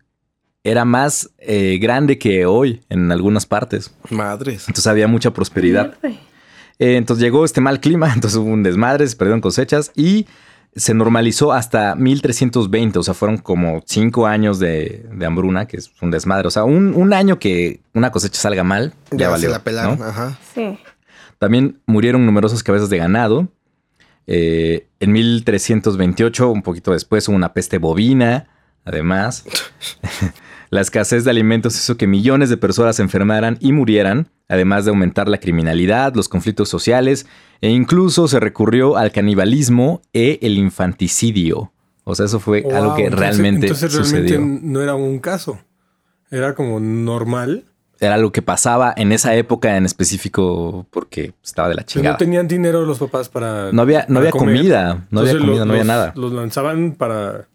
era más eh, grande que hoy en algunas partes. Madres. Entonces había mucha prosperidad. Eh, entonces llegó este mal clima, entonces hubo un desmadre, se perdieron cosechas y se normalizó hasta 1320, o sea, fueron como cinco años de, de hambruna, que es un desmadre. O sea, un, un año que una cosecha salga mal, ya, Ya, valió. se la pelaron, ¿no? ajá. Sí. También murieron numerosas cabezas de ganado. Eh, en 1328, un poquito después, hubo una peste bovina. Además, la escasez de alimentos hizo que millones de personas se enfermaran y murieran, además de aumentar la criminalidad, los conflictos sociales e incluso se recurrió al canibalismo e el infanticidio. O sea, eso fue Wow, algo que entonces- realmente Entonces realmente sucedió. no era un caso. Era como normal. Era algo que pasaba en esa época en específico porque estaba de la Pero chingada. no tenían dinero los papás para. No había, no había comer. comida, no había comida, los- no había nada. Los lanzaban para.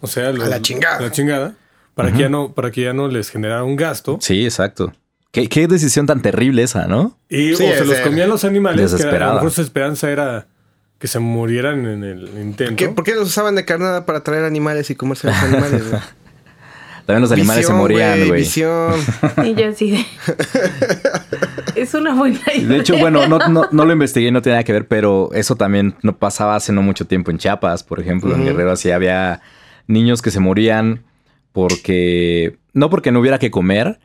O sea, los- la chingada. a la chingada. Para, que ya no, para que ya no les generara un gasto. Sí, exacto. ¿Qué, qué decisión tan terrible esa, ¿no? Y Sí, o se los comían los animales. Que a Desesperada. lo mejor su esperanza era que se murieran en el intento. ¿Qué- ¿Por qué los usaban de carnada para traer animales y comerse los animales? También los animales se morían, güey. Visión. Y yo así de... es una buena idea. De hecho, bueno, no, no, no lo investigué, no tiene nada que ver, pero eso también no pasaba hace no mucho tiempo en Chiapas, por ejemplo, en Ujú. Guerrero, así había niños que se morían porque, no porque no hubiera que comer,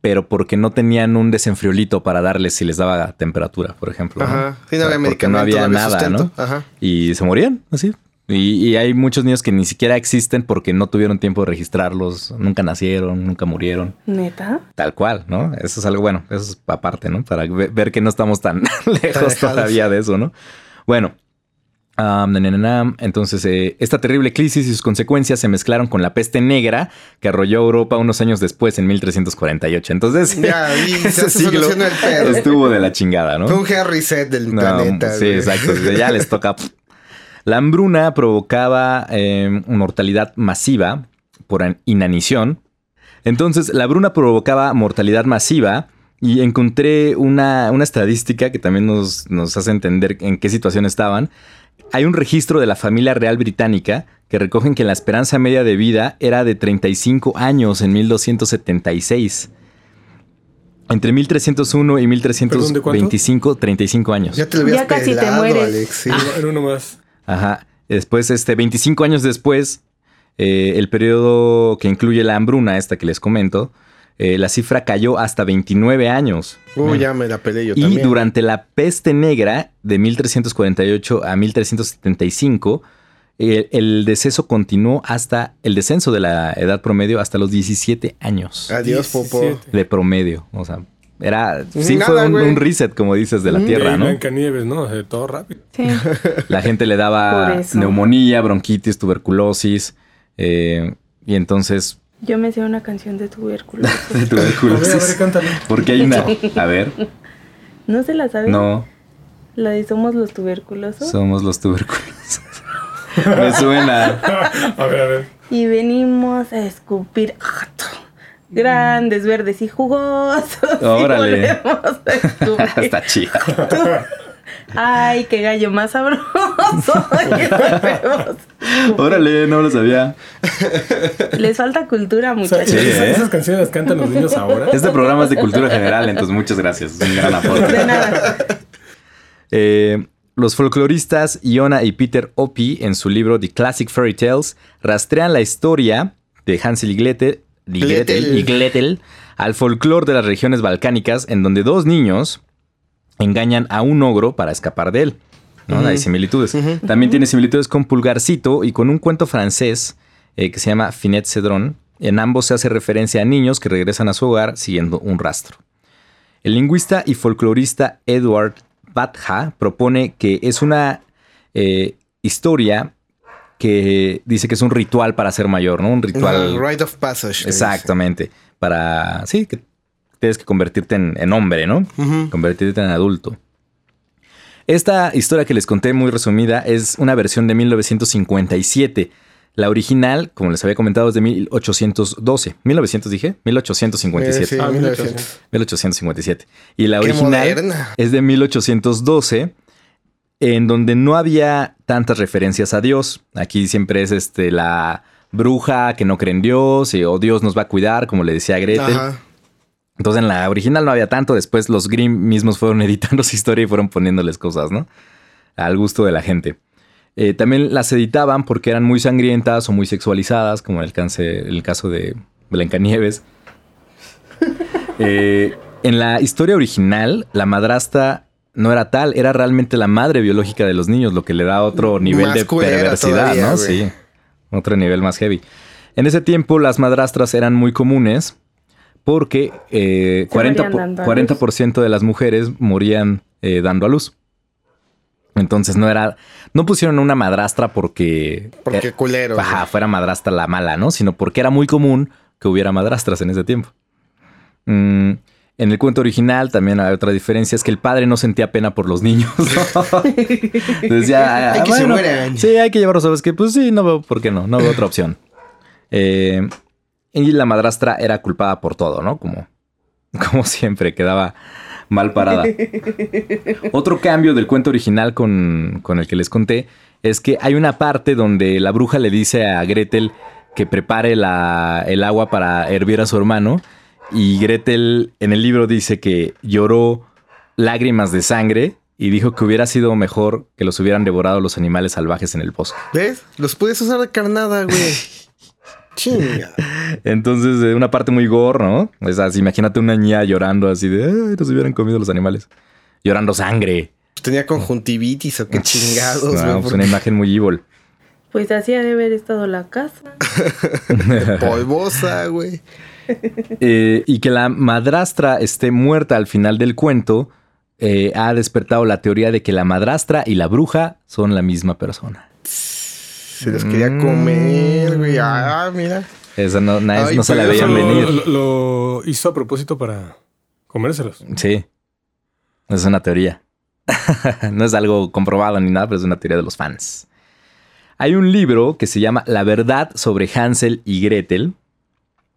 pero porque no tenían un desenfriolito para darles si les daba temperatura, por ejemplo. ¿no? Ajá. Sí, no O sea, había porque no había nada, sustento. ¿no? Ajá. Y se morían, así. Y, y hay muchos niños que ni siquiera existen porque no tuvieron tiempo de registrarlos, nunca nacieron, nunca murieron. ¿Neta? Tal cual, ¿no? Eso es algo bueno, eso es aparte, ¿no? Para ve- ver que no estamos tan lejos todavía de eso, ¿no? Bueno, am, na, na, na, na. entonces eh, esta terrible crisis y sus consecuencias se mezclaron con la peste negra que arrolló Europa unos años después, en 1348. Entonces, Ya, y ese se siglo solucionó el pedo. estuvo de la chingada, ¿no? Fue un Harry set del No, planeta. Sí, güey. exacto. Ya les toca. La hambruna provocaba eh, mortalidad masiva por an- inanición. Entonces, la hambruna provocaba mortalidad masiva y encontré una, una estadística que también nos, nos hace entender en qué situación estaban. Hay un registro de la familia real británica que recogen que la esperanza media de vida era de 35 años en 1276. Entre 1301 y ¿Perdón, de cuánto? 1325, 35 años. Ya te lo habías Ya casi te mueres. Alex. sí. En uno más. Ajá. Después, este, 25 años después, eh, el periodo que incluye la hambruna, esta que les comento, eh, la cifra cayó hasta 29 años. Uy, ya me la peleé yo y también. durante la peste negra de 1348 a 1375, el, el deceso continuó hasta el descenso de la edad promedio hasta los 17 años Adiós, Popo. 17. de promedio. O sea, era sí Nada, fue un, reset, como dices, de la tierra, Y ¿no? Blancanieves, ¿no? Sea, todo rápido. Sí. La gente le daba neumonía, bronquitis, tuberculosis. eh, y entonces. Yo me sé una canción de tuberculosis. A ver, a ver, tuberculosis. cántale. Porque hay una. A ver, ¿No se la sabe? no, La de Somos los tuberculosos. somos los tuberculosos. Me suena. A ver, a ver. Y venimos a escupir grandes, verdes y jugosos. y Órale. volvemos a escupir. Está chida. Ay, qué gallo más sabroso. Órale, no lo sabía. Les falta cultura, muchachos. Sí, ¿eh? esas canciones las cantan los niños ahora. Este programa es de cultura general, entonces muchas gracias. Es un gran aporte. De nada. Eh, los folcloristas Iona y Peter Opie, en su libro The Classic Fairy Tales, rastrean la historia de Hansel y Gretel, y Gretel, Gretel. y Gretel al folclore de las regiones balcánicas, en donde dos niños, engañan a un ogro para escapar de él. ¿no? Hay similitudes. También tiene similitudes con Pulgarcito y con un cuento francés eh, que se llama Finet Cedrón. En ambos se hace referencia a niños que regresan a su hogar siguiendo un rastro. El lingüista y folclorista Edward Batha propone que es una eh, historia que dice que es un ritual para ser mayor, ¿no? Un ritual. No, rite of passage. Exactamente. Para. Sí, que tienes que convertirte en, en hombre, ¿no? Convertirte en adulto. Esta historia que les conté muy resumida es una versión de 1957. La original, como les había comentado, es de 1812. 1900 dije, 1857. Eh, sí, Ah, 1900. 1857. Y la Qué original moderna. es de 1812, en donde no había tantas referencias a Dios. Aquí siempre es este la bruja que no cree en Dios, y, o Dios nos va a cuidar, como le decía Gretel. Ajá. Entonces en la original no había tanto, después los Grimm mismos fueron editando su historia y fueron poniéndoles cosas, ¿no? Al gusto de la gente. Eh, también las editaban porque eran muy sangrientas o muy sexualizadas, como en el, caso de Blancanieves. Eh, en la historia original, la madrastra no era tal, era realmente la madre biológica de los niños, lo que le da otro nivel Más de perversidad, todavía, ¿no? Sí, otro nivel más heavy. En ese tiempo, las madrastras eran muy comunes porque eh, Se 40%, morían dando a 40% de las mujeres morían eh, dando a luz. Entonces no era, no pusieron una madrastra porque, Porque eh, culero. ajá, fuera madrastra la mala, ¿no? Sino porque era muy común que hubiera madrastras en ese tiempo. Mm, en el cuento original también hay otra diferencia, es que el padre no sentía pena por los niños. ¿no? Decía, Hay que se "Bueno, mueran". Sí, hay que llevarlos, ¿sabes qué? Pues sí, no veo por qué no, no veo otra opción. Eh, y la madrastra era culpada por todo, ¿no? Como, como siempre, quedaba mal parada. Otro cambio del cuento original con, con el que les conté es que hay una parte donde la bruja le dice a Gretel que prepare la- el agua para hervir a su hermano y Gretel en el libro dice que lloró lágrimas de sangre y dijo que hubiera sido mejor que los hubieran devorado los animales salvajes en el bosque. ¿Ves? Los puedes usar de carnada, güey. Chinga. Entonces, eh, una parte muy gore, ¿no? O sea, imagínate una niña llorando así de, ay, nos hubieran comido los animales. Llorando sangre. Tenía conjuntivitis o qué chingados, No, güey. pues una imagen muy evil. Pues así ha de haber estado la casa. Polvosa, güey. Eh, y que la madrastra esté muerta al final del cuento eh, ha despertado la teoría de que la madrastra y la bruja son la misma persona. Se los quería comer, güey. Ah, mira. Esa no, nadie- Ay, no se la veían lo, venir. lo- lo hizo a propósito para comérselos. Sí. Es una teoría. no es algo comprobado ni nada, pero es una teoría de los fans. Hay un libro que se llama La verdad sobre Hansel y Gretel.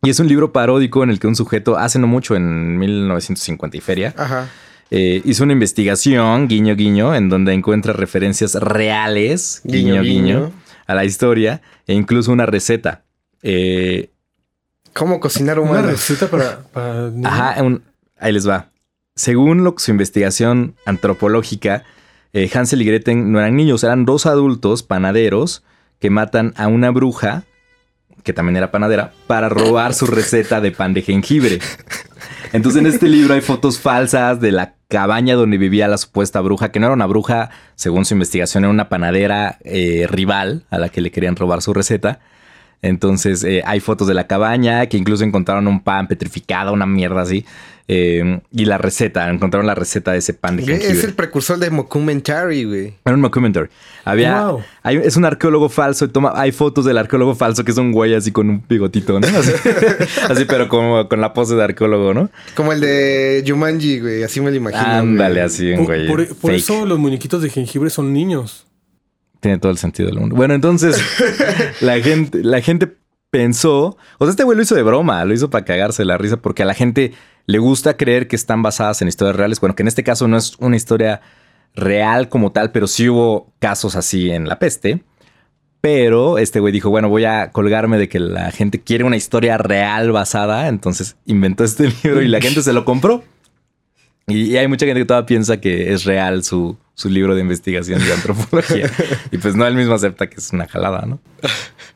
Y es un libro paródico en el que un sujeto, hace no mucho, en 1950 y feria, Ajá. eh, hizo una investigación, guiño, guiño, en donde encuentra referencias reales, guiño, Guiño, guiño, guiño. A la historia e incluso una receta. Eh, ¿Cómo cocinar Una receta para... Ajá, un- ahí les va. Según lo, su investigación antropológica, eh, Hansel y Gretel no eran niños, eran dos adultos panaderos que matan a una bruja, que también era panadera, para robar su receta de pan de jengibre. Entonces en este libro hay fotos falsas de la cabaña donde vivía la supuesta bruja, que no era una bruja, según su investigación, era una panadera eh, rival a la que le querían robar su receta. Entonces eh, hay fotos de la cabaña que incluso encontraron un pan petrificado, una mierda así. Eh, y la receta, encontraron la receta de ese pan de jengibre. Es el precursor de Mockumentary, güey. Era un documentary. Había, Wow. hay- es un arqueólogo falso. y Toma, hay fotos del arqueólogo falso que es un güey así con un bigotito, ¿no? Así, así, pero como con la pose de arqueólogo, ¿no? Como el de Jumanji, güey. Así me lo imagino. Ándale, güey. así, un Por, güey. por- por eso los muñequitos de jengibre son niños. Tiene todo el sentido del mundo. Bueno, entonces la gente, la gente pensó, o sea, este güey lo hizo de broma, lo hizo para cagarse la risa porque a la gente le gusta creer que están basadas en historias reales. Bueno, que en este caso no es una historia real como tal, pero sí hubo casos así en la peste. Pero este güey dijo, bueno, voy a colgarme de que la gente quiere una historia real basada, entonces inventó este libro y la gente se lo compró. Y, hay mucha gente que todavía piensa que es real su, su libro de investigación de antropología. y pues no, él mismo acepta que es una jalada, ¿no?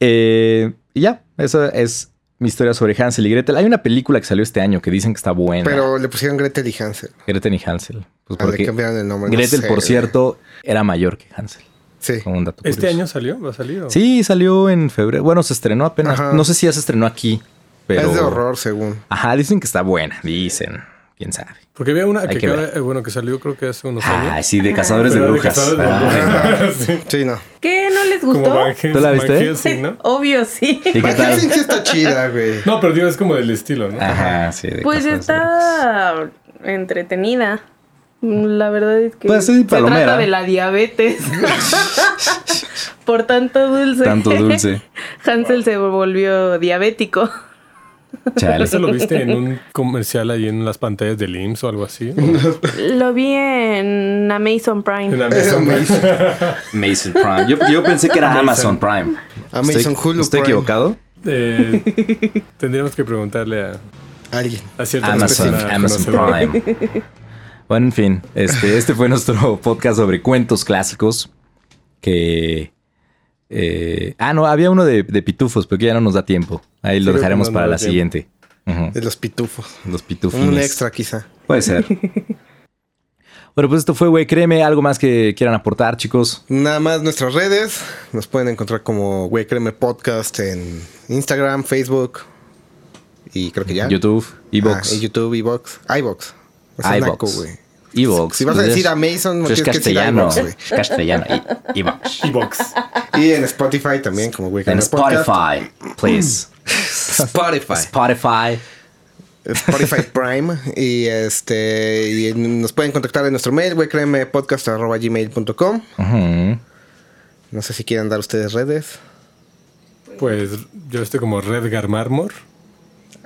Eh, y ya, eso es mi historia sobre Hansel y Gretel. Hay una película que salió este año que dicen que está buena. Pero le pusieron Gretel y Hansel. Gretel y Hansel. Pues Ah, le porque cambiaron el nombre. no Gretel, sé, por cierto, era mayor que Hansel. Sí. Como un dato ¿Este año salió? ¿Va a salir? o? Sí, salió en febrero. Bueno, se estrenó apenas. Ajá. No sé si ya se estrenó aquí, pero... Es de horror, según. Ajá, dicen que está buena. Dicen. ¿Quién sabe? Porque había una que, que eh, bueno, que salió creo que hace unos Ah, años. sí, de cazadores de brujas. Cazadores de Ah, Brujas. Sí. Sí, no. ¿Qué? ¿No les Como gustó? Van Helsing, ¿Tú la viste? Helsing, ¿no? Obvio, sí. ¿Y qué tal? Sí está chida, güey. No, pero digo, es como del estilo, ¿no? Ajá, sí. de Pues de está entretenida. La verdad es que Pues sí, se palomera. trata de la diabetes. Por tanto dulce. Tanto dulce. Hansel se volvió diabético. Chale. ¿Eso lo viste en un comercial ahí en las pantallas del IMSS o algo así? Lo vi en Amazon Prime. En Amazon. Mason Prime. Yo, yo pensé que era Amazon Prime. Amazon ¿Estoy, Hulu ¿Estoy Prime. equivocado? Eh, tendríamos que preguntarle a, Alguien. a cierta Amazon, Amazon. Prime. Bueno, en fin, este, este fue nuestro podcast sobre cuentos clásicos. Que. Eh, ah, no, había uno de, de pitufos, pero que ya no nos da tiempo. Ahí lo creo dejaremos no para la tiempo. siguiente. Ujú, De los pitufos. Los pitufines. Un extra, quizá. Puede ser. bueno, pues esto fue, güey. Créeme, algo más que quieran aportar, chicos. Nada más nuestras redes. Nos pueden encontrar como Güey Créeme Podcast en Instagram, Facebook. Y creo que ya. YouTube, Evox. Ah, YouTube, Evox. iVox. O sea, iVox. Güey. Evox. Si vas a Pues decir Amazon, no pues es tienes que decir castellano. iVox, güey. castellano. Evox. Evox. Y en Spotify también, como Güey En Créeme Podcast. Spotify, please. Spotify. Spotify. Spotify Prime. Y este. Y nos pueden contactar en nuestro mail, gmail.com Ujú. No sé si quieren dar ustedes redes. Pues yo estoy como Redgar Marmor.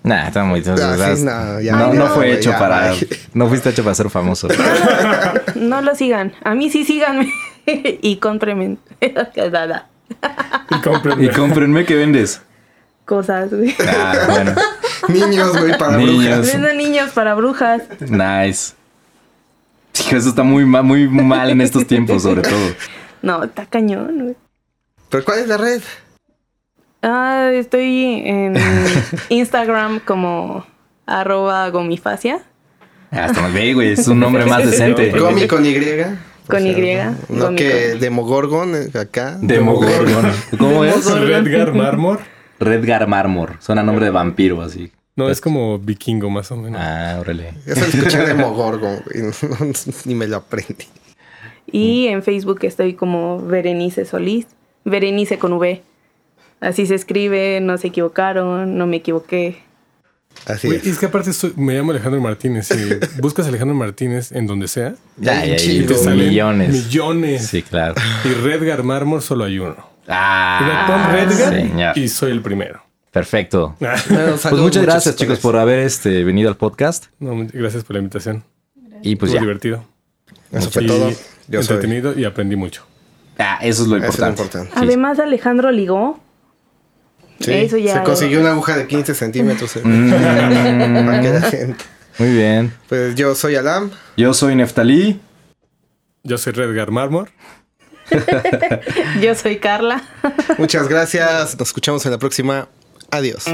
Nah, está muy. Ah, sí, no, ya, no, ya, no fue güey, hecho ya, para. No fuiste hecho para ser famoso. No lo sigan. A mí sí síganme. y cómprenme. Y compren. y cómprenme que vendes. Cosas, güey. Ah, bueno. Niños, güey, para Niños. brujas. Vendo niños para brujas. Nice. Hijo, eso está muy, ma- muy mal en estos tiempos, sobre todo. No, está cañón, güey. ¿Pero cuál es la red? Ah, estoy en Instagram como arroba gomifacia. Ah, está muy bien, güey. Es un nombre más decente. Gomi con Y. Con Y, No que Demogorgon eh, acá. Demogorgon. ¿Cómo es? Redgar Marmor. Redgar Marmor. Suena nombre de vampiro, así. No, es como vikingo más o menos. Ah, órale. Solo escuché Demogorgon, güey. no, ni me lo aprendí. Y en Facebook estoy como Berenice Solís. Berenice con V. Así se escribe, no se equivocaron, no me equivoqué. Así Güey, es. es que aparte soy- me llamo Alejandro Martínez. Si buscas Alejandro Martínez en donde sea, Ya, ya, Y y te salen Millones. Millones. Sí, claro. Y Redgar Mármor solo hay uno. Ah, Redgar señor. y soy el primero. Perfecto. Bueno, Pues saludos, muchas gracias, chicos, por haber este, venido al podcast. No, muchas gracias por la invitación. Y pues Estuvo ya. divertido. Eso fue Y todo. Yo soy. entretenido y aprendí mucho. Ah, eso es lo Eso es lo importante. importante. Además, Alejandro ligó. Sí, Eso ya- Se consiguió una aguja de 15 centímetros. eh, Mm, Para que la gente. muy bien. Pues yo soy Alam. Yo soy Neftalí. Yo soy Redgar Mármor. Yo soy Carla. Muchas gracias. Nos escuchamos en la próxima. Adiós.